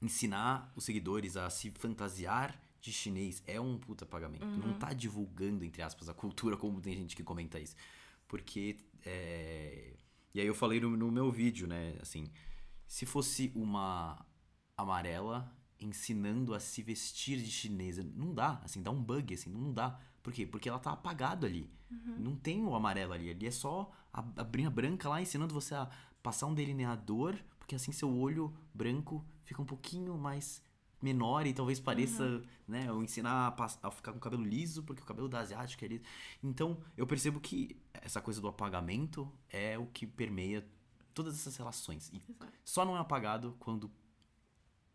Speaker 1: ensinar os seguidores a se fantasiar de chinês é um puta pagamento.
Speaker 2: Uhum.
Speaker 1: Não tá divulgando, entre aspas, a cultura, como tem gente que comenta isso. Porque. É... E aí eu falei no, no meu vídeo, né? Assim, se fosse uma amarela ensinando a se vestir de chinesa, não dá, assim, dá um bug, assim, não dá. Por quê? Porque ela tá apagado ali.
Speaker 2: Uhum.
Speaker 1: Não tem o amarelo ali. Ali é só a, a brinha branca lá ensinando você a passar um delineador, porque assim seu olho branco fica um pouquinho mais menor e talvez pareça,
Speaker 2: Uhum.
Speaker 1: né? Ou ensinar a, pass- a ficar com o cabelo liso, porque o cabelo da asiática é liso. Então, eu percebo que essa coisa do apagamento é o que permeia todas essas relações. E
Speaker 2: Exato.
Speaker 1: só não é apagado quando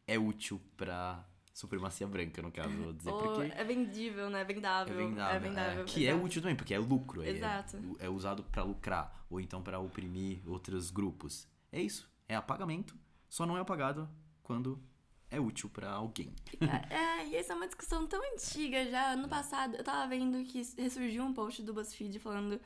Speaker 1: é útil pra supremacia branca, no caso, vou dizer.
Speaker 2: Ou
Speaker 1: Porque
Speaker 2: é vendível, né?
Speaker 1: é
Speaker 2: Vendável.
Speaker 1: vendável.
Speaker 2: É vendável.
Speaker 1: é, que é útil também, porque é lucro. é-
Speaker 2: Exato.
Speaker 1: É, usado pra lucrar, ou então pra oprimir outros grupos. É isso. É apagamento, só não é apagado quando é útil pra alguém.
Speaker 2: Cara, É, e essa é uma discussão tão antiga já. Ano passado, eu tava vendo que ressurgiu um post do BuzzFeed falando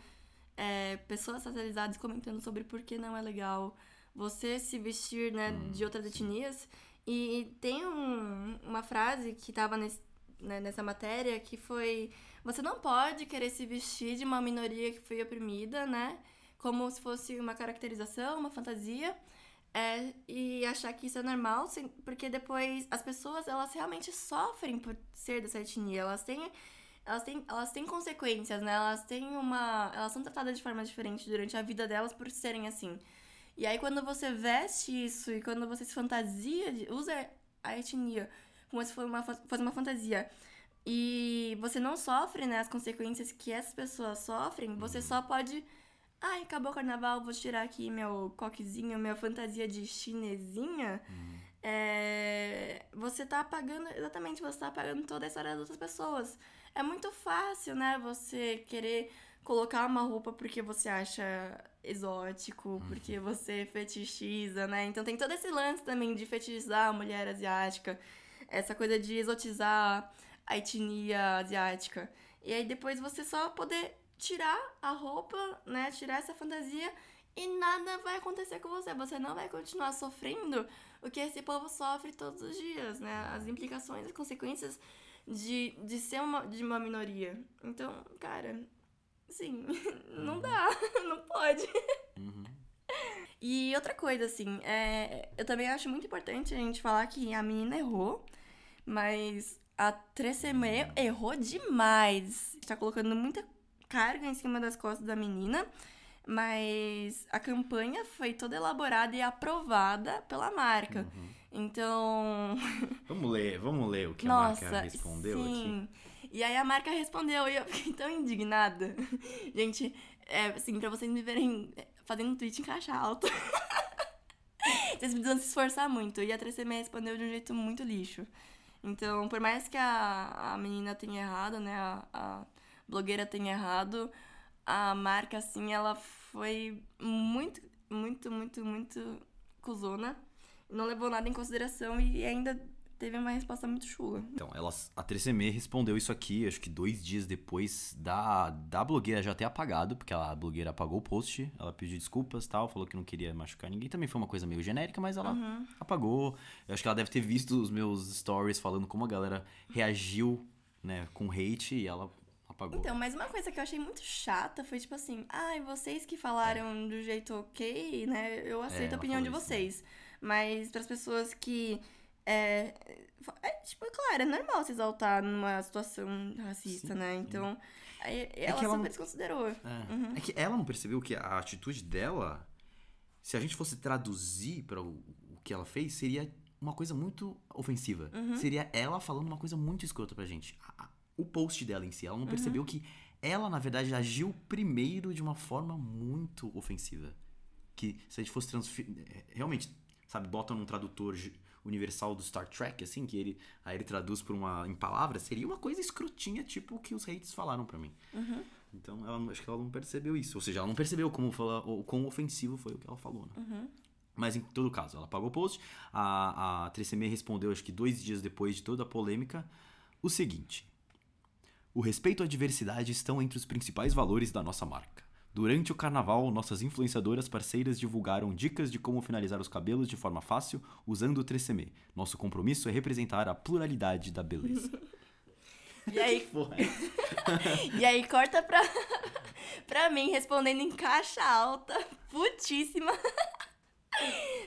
Speaker 2: é, pessoas racializadas comentando sobre por que não é legal você se vestir, né, de outras etnias. E tem um- uma frase que tava nesse- né, nessa matéria que foi: você não pode querer se vestir de uma minoria que foi oprimida, né? Como se fosse uma caracterização, uma fantasia. É, e achar que isso é normal, porque depois as pessoas, elas realmente sofrem por ser dessa etnia. Elas têm, elas têm, elas têm consequências, né? Elas têm uma... Elas são tratadas de forma diferente durante a vida delas por serem assim. E aí quando você veste isso e quando você se fantasia, usa a etnia como se fosse uma, fosse uma fantasia e você não sofre, né, as consequências que essas pessoas sofrem, você só pode... Ai, acabou o carnaval, vou tirar aqui meu coquezinho, minha fantasia de chinesinha. É, Você tá apagando, exatamente, você tá apagando toda a história das outras pessoas. É muito fácil, né, você querer colocar uma roupa porque você acha exótico, porque você fetichiza, né? Então tem todo esse lance também de fetichizar a mulher asiática, essa coisa de exotizar a etnia asiática. E aí depois você só poder tirar a roupa, né? Tirar essa fantasia e nada vai acontecer com você. Você não vai continuar sofrendo o que esse povo sofre todos os dias, né? As implicações, as consequências de, de ser uma, de uma minoria. Então, cara, sim, não dá, não pode.
Speaker 1: Uhum.
Speaker 2: E outra coisa, assim, é, eu também acho muito importante a gente falar que a menina errou, mas a Tresemme errou demais. Tá colocando muita carga em cima das costas da menina, mas a campanha foi toda elaborada e aprovada pela marca. Então,
Speaker 1: Vamos ler, vamos ler o que a
Speaker 2: nossa,
Speaker 1: marca respondeu aqui.
Speaker 2: sim. E aí a marca respondeu e eu fiquei tão indignada. Gente, é assim, pra vocês me verem é, fazendo um tweet em caixa alta. vocês precisam se esforçar muito. E a 3CM respondeu de um jeito muito lixo. Então, por mais que a, a menina tenha errado, né? A, a blogueira tenha errado, a marca, assim, ela foi muito, muito, muito, muito cuzona. Não levou nada em consideração e ainda teve uma resposta muito chula.
Speaker 1: Então, elas, a 3CM respondeu isso aqui, acho que dois dias depois da, da blogueira já ter apagado, porque a blogueira apagou o post, ela pediu desculpas tal, falou que não queria machucar ninguém. Também foi uma coisa meio genérica, mas ela
Speaker 2: Uhum.
Speaker 1: apagou. Eu acho que ela deve ter visto os meus stories falando como a galera reagiu, né, com hate e ela apagou.
Speaker 2: Então, mas uma coisa que eu achei muito chata foi tipo assim, ai, vocês que falaram do jeito ok, né? Eu aceito
Speaker 1: É.
Speaker 2: a opinião de
Speaker 1: falou isso, né?
Speaker 2: vocês. Mas para as pessoas que. É, é, tipo, claro, é normal se exaltar numa situação racista,
Speaker 1: Sim,
Speaker 2: né? Então, aí,
Speaker 1: É
Speaker 2: ela
Speaker 1: que ela
Speaker 2: super
Speaker 1: não-
Speaker 2: desconsiderou.
Speaker 1: É. É que ela não percebeu que a atitude dela, se a gente fosse traduzir para o, o que ela fez, seria uma coisa muito ofensiva. Seria ela falando uma coisa muito escrota pra gente. A- o post dela em si, ela não percebeu que ela, na verdade, agiu primeiro de uma forma muito ofensiva. Que se a gente fosse transferir. Realmente, sabe, bota num tradutor, universal do Star Trek, assim, que ele aí ele traduz por uma em palavras, seria uma coisa escrotinha, tipo o que os hates falaram pra mim.
Speaker 2: Uhum.
Speaker 1: Então, ela, acho que ela não percebeu isso. Ou seja, ela não percebeu como fala, o quão ofensivo foi o que ela falou, né?
Speaker 2: Uhum.
Speaker 1: Mas em todo caso, ela pagou o post. A, a 3CM respondeu, acho que dois dias depois de toda a polêmica, o seguinte: O respeito à diversidade estão entre os principais valores da nossa marca. Durante o carnaval, nossas influenciadoras parceiras divulgaram dicas de como finalizar os cabelos de forma fácil usando o 3CM. Nosso compromisso é representar a pluralidade da beleza.
Speaker 2: E aí,
Speaker 1: Porra,
Speaker 2: e aí corta pra, pra mim respondendo em caixa alta, putíssima.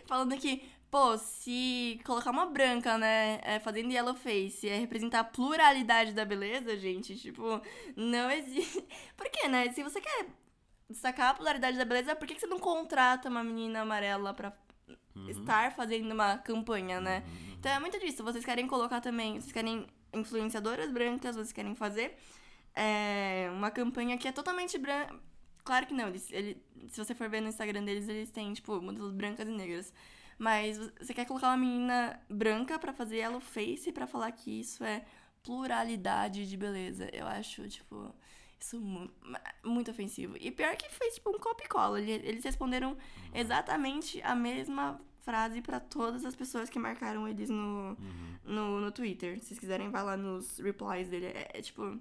Speaker 2: Falando que, pô, se colocar uma branca, né, é, fazendo yellow face, é representar a pluralidade da beleza, gente, tipo, não existe. Por quê, né? Se você quer destacar a pluralidade da beleza, por que, que você não contrata uma menina amarela pra estar fazendo uma campanha, né? Então é muito disso. Vocês querem colocar também, vocês querem influenciadoras brancas, vocês querem fazer é, uma campanha que é totalmente branca. Claro que não, eles, ele, se você for ver no Instagram deles, eles têm, tipo, modelos brancas e negras. Mas você quer colocar uma menina branca pra fazer yellow face pra falar que isso é pluralidade de beleza. Eu acho, tipo, isso mu muito ofensivo. E pior que foi, tipo, um copy cola. Eles responderam exatamente a mesma frase pra todas as pessoas que marcaram eles no, no, no Twitter. Se vocês quiserem, vai lá nos replies dele. É, é, tipo,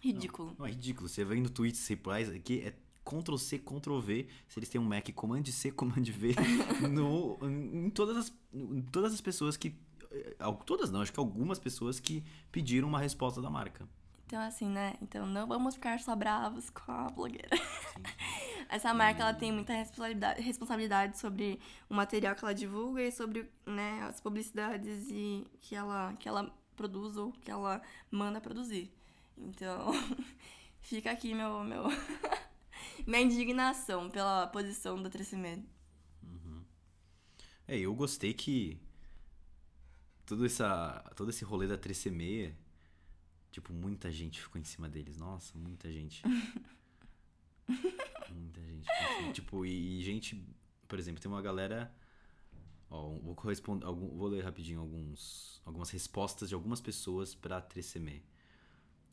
Speaker 2: ridículo.
Speaker 1: Não, é ridículo. Você vai no tweets, replies aqui, é Ctrl C, Ctrl V. Se eles têm um Mac, Command C, Command V. no, em, todas as, em todas as pessoas que. eh, Todas não, acho que algumas pessoas que pediram uma resposta da marca.
Speaker 2: Então, assim, né? Então, não vamos ficar só bravos com a blogueira. Essa marca, ela tem muita responsabilidade, responsabilidade sobre o material que ela divulga e sobre, né, as publicidades e que ela, que ela produz ou que ela manda produzir. Então, fica aqui meu, meu minha indignação pela posição da 3CM.
Speaker 1: É, eu gostei que todo, essa, todo esse rolê da 3C6, tipo, muita gente ficou em cima deles. Nossa, muita gente. muita gente. Tipo, e, e gente, por exemplo, tem uma galera. Ó, vou corresponder, algum, vou ler rapidinho alguns, algumas respostas de algumas pessoas pra 3CM.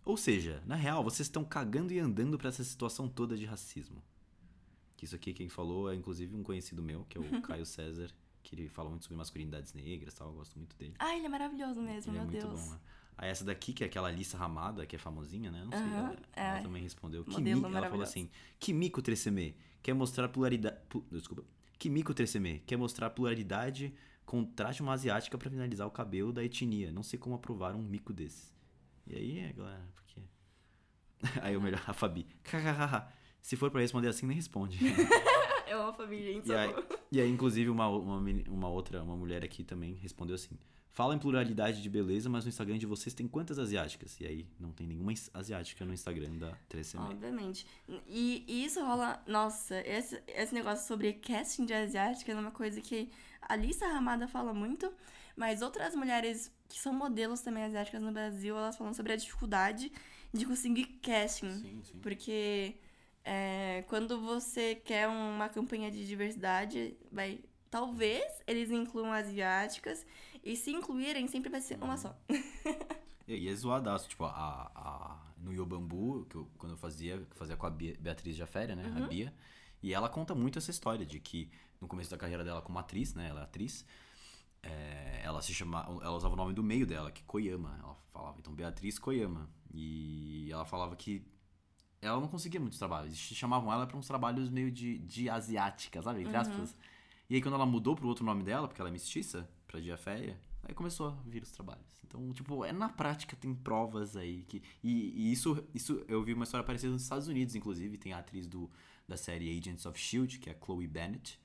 Speaker 1: Ou seja, na real, vocês estão cagando e andando pra essa situação toda de racismo. Que isso aqui quem falou é inclusive um conhecido meu, que é o Caio César, que ele fala muito sobre masculinidades negras, tal, eu gosto muito dele.
Speaker 2: Ah, ele é maravilhoso mesmo,
Speaker 1: Ele é
Speaker 2: meu
Speaker 1: muito
Speaker 2: Deus.
Speaker 1: bom, né? Aí essa daqui, que é aquela Lissa Ramada, que é famosinha, né? Não sei,
Speaker 2: Aham,
Speaker 1: ela, ela
Speaker 2: é.
Speaker 1: também respondeu. Que. Ela falou assim, Kimiko 3CM, quer mostrar pluralidade... pu- Desculpa. Kimiko 3CM, quer mostrar pluralidade, contraste uma asiática pra finalizar o cabelo da etnia. Não sei como aprovar um mico desse. E aí, é, galera, por quê? aí o melhor, a Fabi. Se for pra responder assim, nem responde.
Speaker 2: Eu amo a família, gente.
Speaker 1: E aí, e aí, inclusive, uma, uma, uma outra, uma mulher aqui também respondeu assim: Fala em pluralidade de beleza, mas no Instagram de vocês tem quantas asiáticas? E aí, não tem nenhuma asiática no Instagram da 3CM.
Speaker 2: Obviamente. E, e isso rola. Nossa, esse, esse negócio sobre casting de asiática é uma coisa que a Lisa Ramada fala muito, mas outras mulheres que são modelos também asiáticas no Brasil, elas falam sobre a dificuldade de conseguir casting.
Speaker 1: Sim, sim.
Speaker 2: Porque é, quando você quer uma campanha de diversidade, vai. Talvez eles incluam asiáticas, e se incluírem, sempre vai ser uma só.
Speaker 1: E, é zoadaço, tipo, a, a, no Yobambu, que eu, quando eu fazia, que eu fazia com a Bia- Beatriz Jaféria, né? A Bia. E ela conta muito essa história de que no começo da carreira dela como atriz, né? Ela é atriz. É, ela se chamava, ela usava o nome do meio dela, que é Koyama. Ela falava, então, Beatriz Koyama. E ela falava que ela não conseguia muitos trabalhos. Eles chamavam ela pra uns trabalhos meio de, de asiática, sabe? Entre aspas. E aí, quando ela mudou pro outro nome dela, porque ela é mestiça, pra Diaféia, aí começou a vir os trabalhos. Então, tipo, é na prática, tem provas aí que. E, e isso, isso eu vi uma história parecida nos Estados Unidos, inclusive. Tem a atriz do, da série Agents of Shield, que é a Chloe Bennett.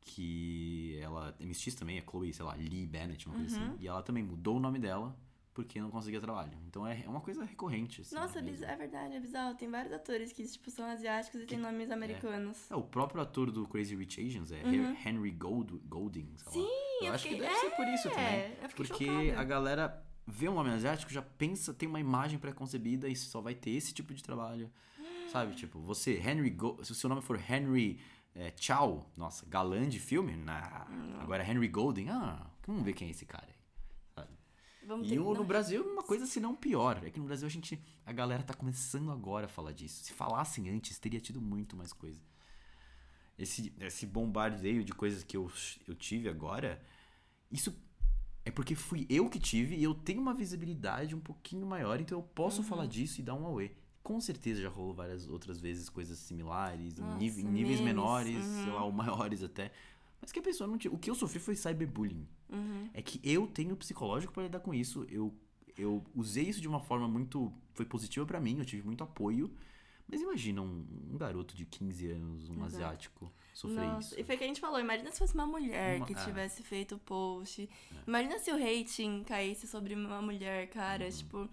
Speaker 1: Que ela é mestiça também, é Chloe, sei lá, Lee Bennett, uma coisa assim. E ela também mudou o nome dela porque não conseguia trabalho. Então é, é uma coisa recorrente, assim.
Speaker 2: Nossa, é é verdade, é bizarro. Tem vários atores que, tipo, são asiáticos e têm nomes americanos.
Speaker 1: É, o próprio ator do Crazy Rich Asians é Henry Gold, Golding, sei lá.
Speaker 2: Sim,
Speaker 1: eu,
Speaker 2: eu
Speaker 1: acho que
Speaker 2: fiquei-
Speaker 1: deve ser por isso
Speaker 2: é,
Speaker 1: também. Porque
Speaker 2: chocada.
Speaker 1: a galera vê um nome asiático, já pensa, tem uma imagem pré-concebida e só vai ter esse tipo de trabalho. Sabe, tipo, você, Henry Go se o seu nome for Henry É, tchau. Nossa, galã de filme? Nah. Agora Henry Golden. Ah, vamos ver quem é esse cara aí.
Speaker 2: Vamos
Speaker 1: E o- no Brasil, uma coisa se não pior. É que no Brasil a gente. A galera tá começando agora a falar disso. Se falassem antes, teria tido muito mais coisa. Esse, esse bombardeio de coisas que eu, eu tive agora, isso é porque fui eu que tive e eu tenho uma visibilidade um pouquinho maior, então eu posso falar disso e dar um away. Com certeza já rolou várias outras vezes coisas similares, em
Speaker 2: Nossa,
Speaker 1: níveis
Speaker 2: memes,
Speaker 1: menores, sei
Speaker 2: uhum.
Speaker 1: lá, ou maiores até. Mas que a pessoa não tinha. O que eu sofri foi cyberbullying.
Speaker 2: Uhum.
Speaker 1: É que eu tenho psicológico pra lidar com isso. Eu, eu usei isso de uma forma muito. Foi positiva pra mim, eu tive muito apoio. Mas imagina um, um garoto de 15 anos, um
Speaker 2: Exato.
Speaker 1: asiático, sofrer
Speaker 2: Nossa,
Speaker 1: isso.
Speaker 2: e foi o que a gente falou, imagina se fosse uma mulher
Speaker 1: Uma-
Speaker 2: que
Speaker 1: é.
Speaker 2: tivesse feito o post. Imagina se o hating caísse sobre uma mulher, cara,
Speaker 1: Uhum.
Speaker 2: tipo.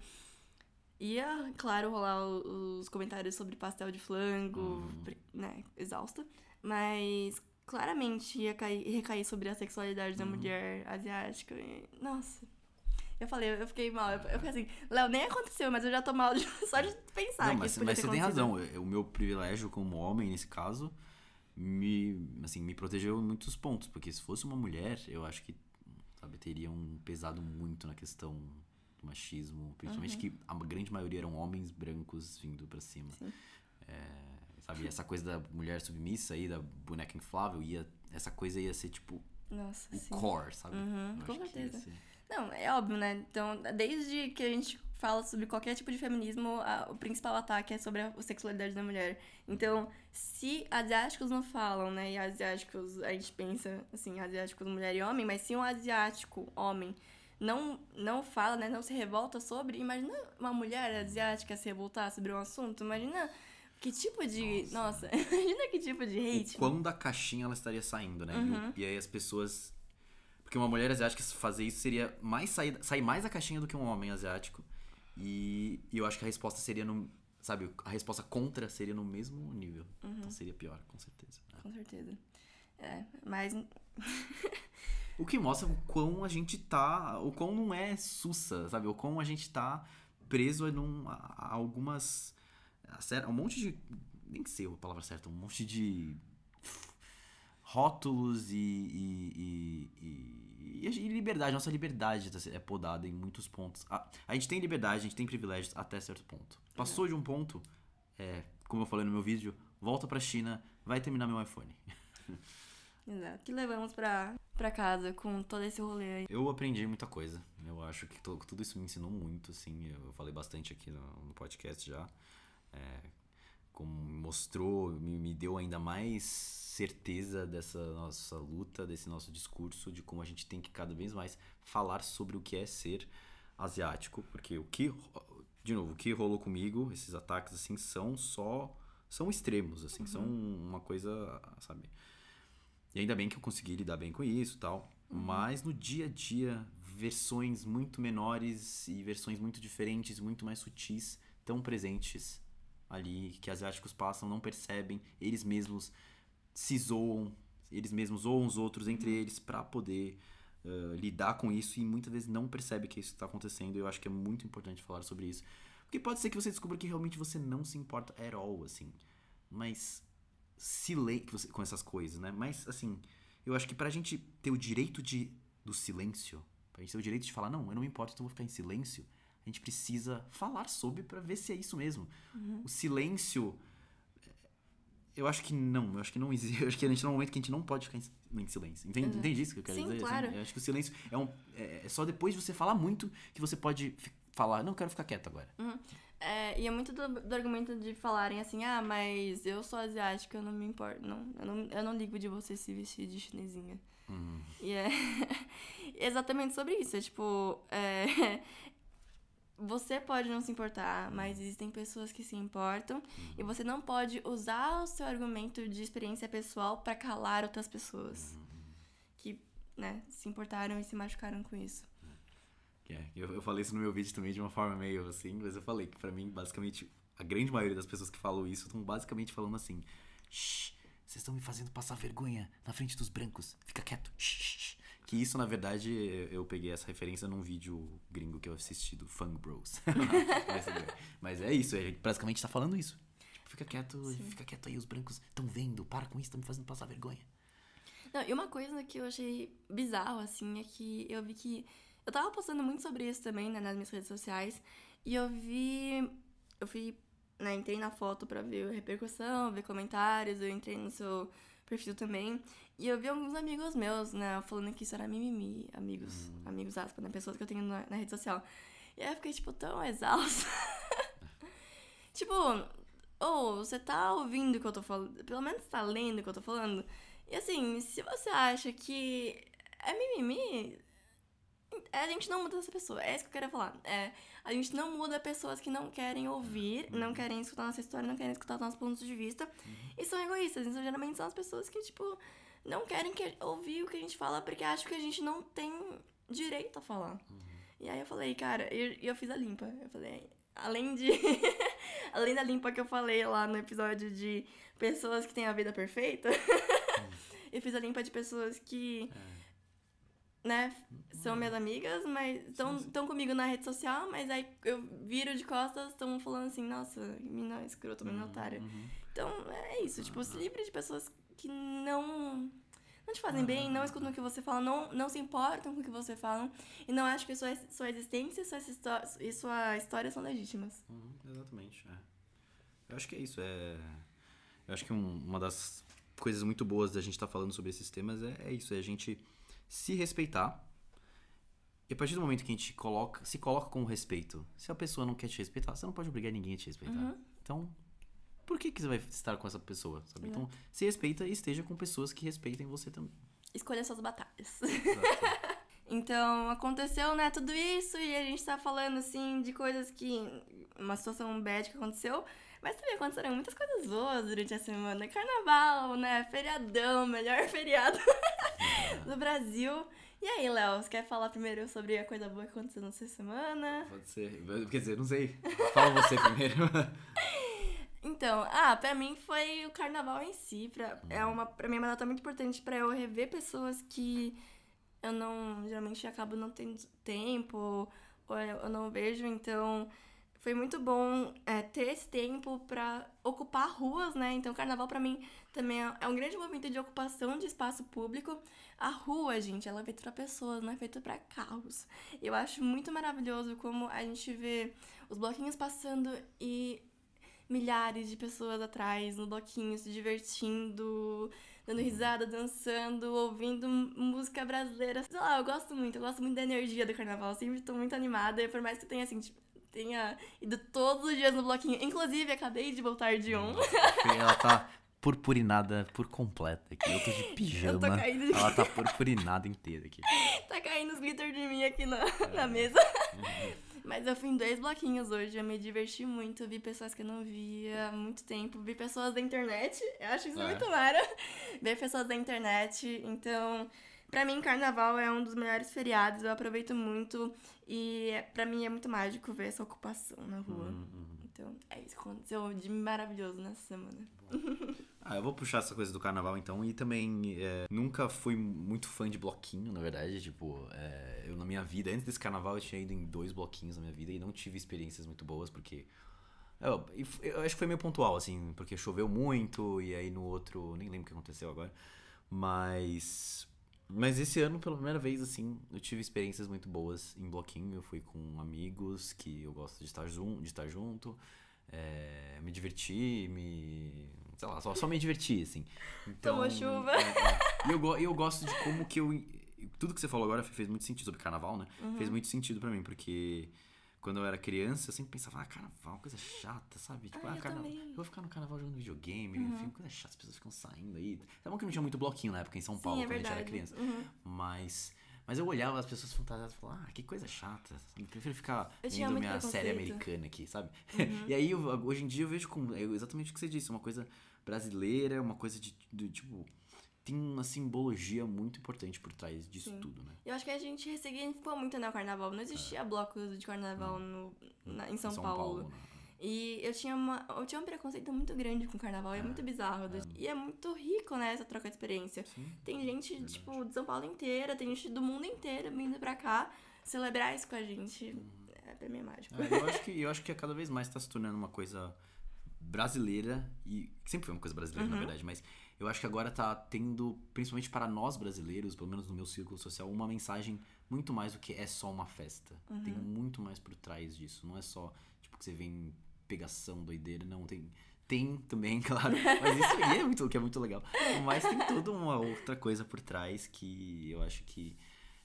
Speaker 2: Ia, claro, rolar os comentários sobre pastel de flango,
Speaker 1: Uhum.
Speaker 2: né, exausta. Mas claramente ia cair, recair sobre a sexualidade
Speaker 1: Uhum.
Speaker 2: da mulher asiática. e- nossa. Eu falei, eu fiquei mal. Eu, eu fiquei assim, Léo, nem aconteceu, mas eu já tô mal de- só de pensar
Speaker 1: Não,
Speaker 2: que
Speaker 1: mas,
Speaker 2: isso podia
Speaker 1: mas
Speaker 2: ter
Speaker 1: você tem razão. Eu- O meu privilégio como homem, nesse caso, me, assim, me protegeu em muitos pontos. Porque se fosse uma mulher, eu acho que sabe, teria um pesado muito na questão machismo. Principalmente
Speaker 2: Uhum.
Speaker 1: que a grande maioria eram homens brancos vindo pra cima. É, sabe, essa coisa da mulher submissa aí, da boneca inflável, ia, essa coisa ia ser tipo
Speaker 2: Nossa,
Speaker 1: o
Speaker 2: sim.
Speaker 1: core, sabe?
Speaker 2: Uhum, com certeza.
Speaker 1: ser-
Speaker 2: Não, é óbvio, né? Então, desde que a gente fala sobre qualquer tipo de feminismo, a- o principal ataque é sobre a sexualidade da mulher. Então, se asiáticos não falam, né? E asiáticos, a gente pensa, assim, asiáticos mulher e homem, mas se um asiático, homem, não, não fala, né? Não se revolta sobre, imagina uma mulher asiática se revoltar sobre um assunto, imagina que tipo de... Nossa, imagina que tipo de hate.
Speaker 1: o quão da caixinha ela estaria saindo, né? E
Speaker 2: Uhum.
Speaker 1: o- E, aí as pessoas. Porque uma mulher asiática fazer isso seria mais sair, sair mais da caixinha do que um homem asiático. E, e eu acho que a resposta seria no. Sabe, a resposta contra seria no mesmo nível.
Speaker 2: Uhum.
Speaker 1: Então seria pior, com certeza. né?
Speaker 2: Com certeza. É, mas
Speaker 1: O que mostra o quão a gente tá. O quão não é sussa, sabe? O quão a gente tá preso a, num, a, algumas. A um monte de. Nem sei a palavra certa, um monte de rótulos e. e, e, e- liberdade. Nossa liberdade tá é podada em muitos pontos. A, a gente tem liberdade, a gente tem privilégios até certo ponto. Passou de um ponto, é, como eu falei no meu vídeo, volta pra China, vai terminar meu iPhone.
Speaker 2: Exato. Que levamos pra, pra casa com todo esse rolê aí.
Speaker 1: Eu aprendi muita coisa. Eu acho que tudo isso me ensinou muito, assim. Eu falei bastante aqui no, no podcast já. É, como mostrou, me, me deu ainda mais certeza dessa nossa luta, desse nosso discurso, de como a gente tem que cada vez mais falar sobre o que é ser asiático. Porque o que, de novo, o que rolou comigo, esses ataques, assim, são só. São extremos, assim, são uma coisa, sabe? E ainda bem que eu consegui lidar bem com isso tal. Mas no dia a dia, versões muito menores e versões muito diferentes, muito mais sutis, tão presentes ali, que asiáticos passam, não percebem, eles mesmos se zoam, eles mesmos zoam os outros entre eles pra poder eh, lidar com isso e muitas vezes não percebe que isso está acontecendo. Eu acho que é muito importante falar sobre isso. Porque pode ser que você descubra que realmente você não se importa at all, assim. Mas silêncio com essas coisas, né? Mas assim, eu acho que pra gente ter o direito de do silêncio, pra gente ter o direito de falar, não, eu não me importo, então eu vou ficar em silêncio, a gente precisa falar sobre pra ver se é isso mesmo. O silêncio eu acho que não, eu acho que não existe, eu acho que a gente tá num momento que a gente não pode ficar em, silêncio. Entende,
Speaker 2: Exato.
Speaker 1: entende isso que eu quero
Speaker 2: Sim,
Speaker 1: dizer?
Speaker 2: claro.
Speaker 1: eu acho que o silêncio é, um, é, é só depois de você falar muito que você pode falar, não, eu quero ficar quieto agora.
Speaker 2: É, e é muito do, do argumento de falarem assim, ah, mas eu sou asiática, eu não me importo. Não, eu não, eu não ligo de você se vestir de chinesinha.
Speaker 1: Uhum.
Speaker 2: E é exatamente sobre isso. É tipo, é, você pode não se importar, mas existem pessoas que se importam. E você não pode usar o seu argumento de experiência pessoal pra calar outras pessoas. Que, né, se importaram e se machucaram com isso.
Speaker 1: É, eu, eu falei isso no meu vídeo também de uma forma meio assim, mas eu falei que pra mim, basicamente, a grande maioria das pessoas que falam isso estão basicamente falando assim: Shh, vocês estão me fazendo passar vergonha na frente dos brancos, fica quieto. Shh, shh, shh." Que isso, na verdade, eu peguei essa referência num vídeo gringo que eu assisti do Fang Bros. mas, é isso, a gente basicamente tá falando isso. Fica quieto, fica quieto aí, os brancos estão vendo, para com isso, tá me fazendo passar vergonha.
Speaker 2: Não, e uma coisa que eu achei bizarro, assim, é que eu vi que. Eu tava postando muito sobre isso também, né, nas minhas redes sociais. E eu vi. Eu fui. Né, entrei na foto pra ver a repercussão, ver comentários, eu entrei no seu perfil também. E eu vi alguns amigos meus, né, falando que isso era mimimi, amigos, amigos aspas, né, pessoas que eu tenho na, na rede social. E aí eu fiquei, tipo, tão exausta. tipo, ou você tá ouvindo o que eu tô falando, pelo menos tá lendo o que eu tô falando. E assim, se você acha que é mimimi, a gente não muda essa pessoa. É isso que eu queria falar. É, a gente não muda pessoas que não querem ouvir, não querem escutar nossa história, não querem escutar nossos pontos de vista. E são egoístas. Então, geralmente são as pessoas que, tipo, não querem que, ouvir o que a gente fala porque acham que a gente não tem direito a falar. E aí eu falei, cara, e eu, eu fiz a limpa. Eu falei, além de. além da limpa que eu falei lá no episódio de pessoas que têm a vida perfeita, eu fiz a limpa de pessoas que. Né, são minhas amigas, mas estão comigo na rede social, mas aí eu viro de costas, estão falando assim, nossa, mina escrota, mina otária. Então é isso, tipo, se livre de pessoas que não não te fazem bem, não escutam o que você fala, não, não se importam com o que você fala e não acham que sua, sua existência e sua, histó- e sua história são legítimas.
Speaker 1: Uhum, exatamente, é. Eu acho que é isso, é... Eu acho que um- uma das coisas muito boas da gente estar falando sobre esses temas é, é isso, é a gente se respeitar e a partir do momento que a gente coloca, se coloca com respeito, se a pessoa não quer te respeitar, você não pode obrigar ninguém a te respeitar. Então, por que, que você vai estar com essa pessoa, sabe? Então, se respeita e esteja com pessoas que respeitem você também.
Speaker 2: Escolha suas batalhas. Então, aconteceu, né, tudo isso e a gente tá falando, assim, de coisas que... Uma situação bad que aconteceu, mas também aconteceram muitas coisas boas durante a semana. Carnaval, né, feriadão, melhor feriado do Brasil. E aí, Léo, você quer falar primeiro sobre a coisa boa que aconteceu na sua semana?
Speaker 1: Pode ser. Quer dizer, não sei. Fala você primeiro.
Speaker 2: Então, ah, pra mim foi o carnaval em si. Pra, é uma, pra mim é uma data muito importante pra eu rever pessoas que eu não. Geralmente acabo não tendo tempo, ou eu não vejo, então. Foi muito bom é, ter esse tempo pra ocupar ruas, né? Então, carnaval pra mim também é- é um grande movimento de ocupação de espaço público. A rua, gente, ela é feita pra pessoas, não é feita pra carros. Eu acho muito maravilhoso como a gente vê os bloquinhos passando e milhares de pessoas atrás no bloquinho se divertindo, dando risada, dançando, ouvindo música brasileira. Sei lá, eu gosto muito, eu gosto muito da energia do carnaval, eu sempre tô muito animada, por mais que tenha assim, tipo, tenha ido todos os dias no bloquinho. Inclusive, acabei de voltar de um.
Speaker 1: Ela tá purpurinada por completa aqui. Eu tô de pijama.
Speaker 2: caindo de-
Speaker 1: Ela tá purpurinada inteira aqui.
Speaker 2: tá caindo os glitter de mim aqui na, na mesa. Mas eu fui em dois bloquinhos hoje, eu me diverti muito, vi pessoas que eu não via há muito tempo, vi pessoas da internet, eu acho isso
Speaker 1: É.
Speaker 2: muito mara, ver pessoas da internet, então, pra mim, carnaval é um dos melhores feriados, eu aproveito muito e é- pra mim é muito mágico ver essa ocupação na rua.
Speaker 1: Uhum,
Speaker 2: Então, é isso que aconteceu de maravilhoso nessa semana.
Speaker 1: Ah, eu vou puxar essa coisa do carnaval então. E também é, nunca fui muito fã de bloquinho, na verdade. Tipo, é, eu na minha vida, antes desse carnaval, eu tinha ido em dois bloquinhos na minha vida e não tive experiências muito boas, porque. Eu, eu acho que foi meio pontual, assim, porque choveu muito e aí no outro. Nem lembro o que aconteceu agora. Mas. Mas esse ano, pela primeira vez, assim, eu tive experiências muito boas em bloquinho. Eu fui com amigos que eu gosto de estar, jun de estar junto. é, me diverti, me. Sei lá, só, só me diverti, assim. Então,
Speaker 2: Tomou chuva.
Speaker 1: é, é. E eu, eu gosto de como que eu. Tudo que você falou agora fez muito sentido sobre carnaval, né?
Speaker 2: Uhum.
Speaker 1: Fez muito sentido pra mim, porque quando eu era criança, eu sempre pensava, ah, carnaval, coisa chata, sabe? Tipo,
Speaker 2: Ah,
Speaker 1: ah,
Speaker 2: eu
Speaker 1: carnaval.
Speaker 2: também. Uhum.
Speaker 1: Eu vou ficar no carnaval jogando videogame, filme, coisa chata, as pessoas ficam saindo aí. É bom que não tinha muito bloquinho na época em São
Speaker 2: Sim,
Speaker 1: Paulo,
Speaker 2: é
Speaker 1: quando a gente era
Speaker 2: verdade.
Speaker 1: criança.
Speaker 2: Uhum.
Speaker 1: Mas. Mas eu olhava as pessoas fantasiadas e falava, ah, que coisa chata. Eu prefiro ficar
Speaker 2: Eu
Speaker 1: vendo minha série americana aqui, sabe?
Speaker 2: Uhum.
Speaker 1: e aí, eu- hoje em dia, eu vejo como. É exatamente o que você disse, uma coisa brasileira, uma coisa de, de, tipo. Tem uma simbologia muito importante por trás disso
Speaker 2: Sim.
Speaker 1: tudo, né?
Speaker 2: Eu acho que a gente ressignificou muito, né, o carnaval. Não existia blocos de carnaval no, na- em São, Paulo.
Speaker 1: né?
Speaker 2: E eu tinha, uma, eu tinha um preconceito muito grande com o carnaval, é, muito bizarro. E é muito rico, né, essa troca de experiência.
Speaker 1: Sim.
Speaker 2: Tem gente, tipo, de São Paulo inteira, tem gente do mundo inteiro vindo pra cá celebrar isso com a gente. É, pra mim é mágico.
Speaker 1: É, eu, acho que, eu acho que cada vez mais tá se tornando uma coisa brasileira, e sempre foi uma coisa brasileira, na
Speaker 2: Uhum.
Speaker 1: verdade, mas eu acho que agora tá tendo, principalmente para nós brasileiros, pelo menos no meu círculo social, uma mensagem muito mais do que é só uma festa. Tem
Speaker 2: Uhum.
Speaker 1: muito mais por trás disso. Não é só, tipo, que você vem pegação, doideira, não. Tem, tem também, claro. Mas isso aí é muito, que é muito legal. Mas tem toda uma outra coisa por trás que eu acho que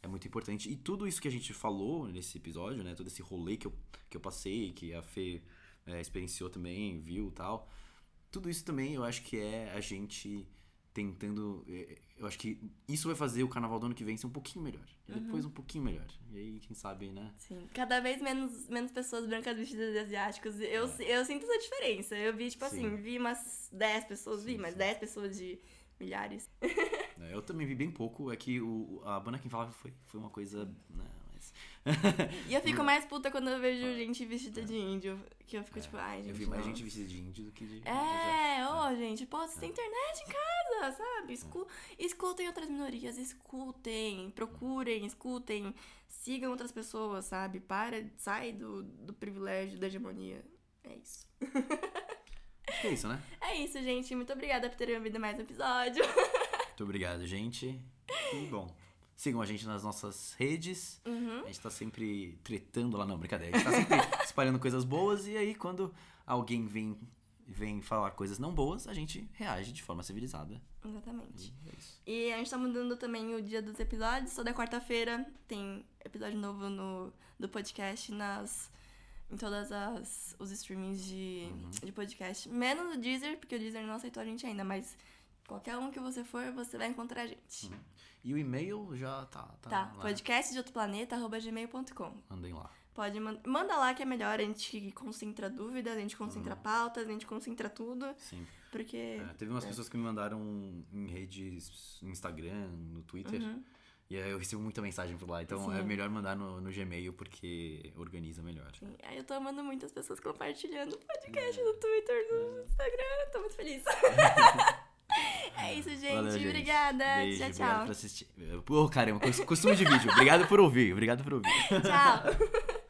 Speaker 1: é muito importante. E tudo isso que a gente falou nesse episódio, né? Todo esse rolê que eu, que eu passei, que a Fê é, experienciou também, viu e tal. Tudo isso também eu acho que é a gente tentando. é, Eu acho que isso vai fazer o carnaval do ano que vem ser um pouquinho melhor. E depois um pouquinho melhor. E aí, quem sabe, né?
Speaker 2: Sim. Cada vez menos, menos pessoas brancas vestidas de asiáticos. Eu, eu sinto essa diferença. Eu vi, tipo
Speaker 1: É. Sim.
Speaker 2: assim, vi umas 10 pessoas, vi,
Speaker 1: Sim,
Speaker 2: mas
Speaker 1: sim.
Speaker 2: 10 pessoas de milhares.
Speaker 1: É, Eu também vi bem pouco. É que o, a banda quem falava foi, foi uma coisa. Né, mas...
Speaker 2: E eu fico mais puta quando eu vejo gente vestida de índio. Que eu fico tipo, ai, gente.
Speaker 1: É. eu vi mais
Speaker 2: não.
Speaker 1: gente vestida de índio do que de.
Speaker 2: É, ô, gente, pô, você tem internet em casa, sabe? Escu escutem outras minorias, escutem, procurem, escutem, sigam outras pessoas, sabe? Para, sai do, do privilégio, da hegemonia. É isso.
Speaker 1: É isso, né?
Speaker 2: É isso, gente. Muito obrigada por terem ouvido mais um episódio.
Speaker 1: Muito obrigado, gente. E bom. Sigam a gente nas nossas redes.
Speaker 2: Uhum.
Speaker 1: A gente tá sempre tretando lá, não, brincadeira. A gente tá sempre espalhando coisas boas e aí quando alguém vem, vem falar coisas não boas, a gente reage de forma civilizada.
Speaker 2: Exatamente.
Speaker 1: E é.
Speaker 2: E a gente tá mudando também o dia dos episódios. Toda quarta-feira tem episódio novo no, do podcast nas, em todas as os streamings de, de podcast. Menos o Deezer, porque o Deezer não aceitou a gente ainda, mas qualquer um que você for, você vai encontrar a gente.
Speaker 1: E o e-mail já tá. Tá,
Speaker 2: Tá,
Speaker 1: lá.
Speaker 2: podcast de outro planeta, arroba gmail.com.
Speaker 1: Mandem lá.
Speaker 2: Pode man manda lá que é melhor, a gente concentra dúvidas, a gente concentra pautas, a gente concentra tudo,
Speaker 1: Sim.
Speaker 2: porque...
Speaker 1: É, teve umas pessoas que me mandaram em redes, no Instagram, no Twitter. E aí eu recebo muita mensagem por lá. Então
Speaker 2: Uhum. Sim.
Speaker 1: é melhor mandar no, no Gmail porque organiza melhor.
Speaker 2: Sim, Aí eu tô amando muitas pessoas compartilhando o podcast no Twitter, no Instagram. Tô muito feliz. é isso, gente.
Speaker 1: Valeu, gente.
Speaker 2: Obrigada.
Speaker 1: Beijo,
Speaker 2: tchau,
Speaker 1: Obrigado
Speaker 2: tchau.
Speaker 1: por assistir. Pô, caramba, costume de vídeo. Obrigado por ouvir. Obrigado por ouvir.
Speaker 2: Tchau.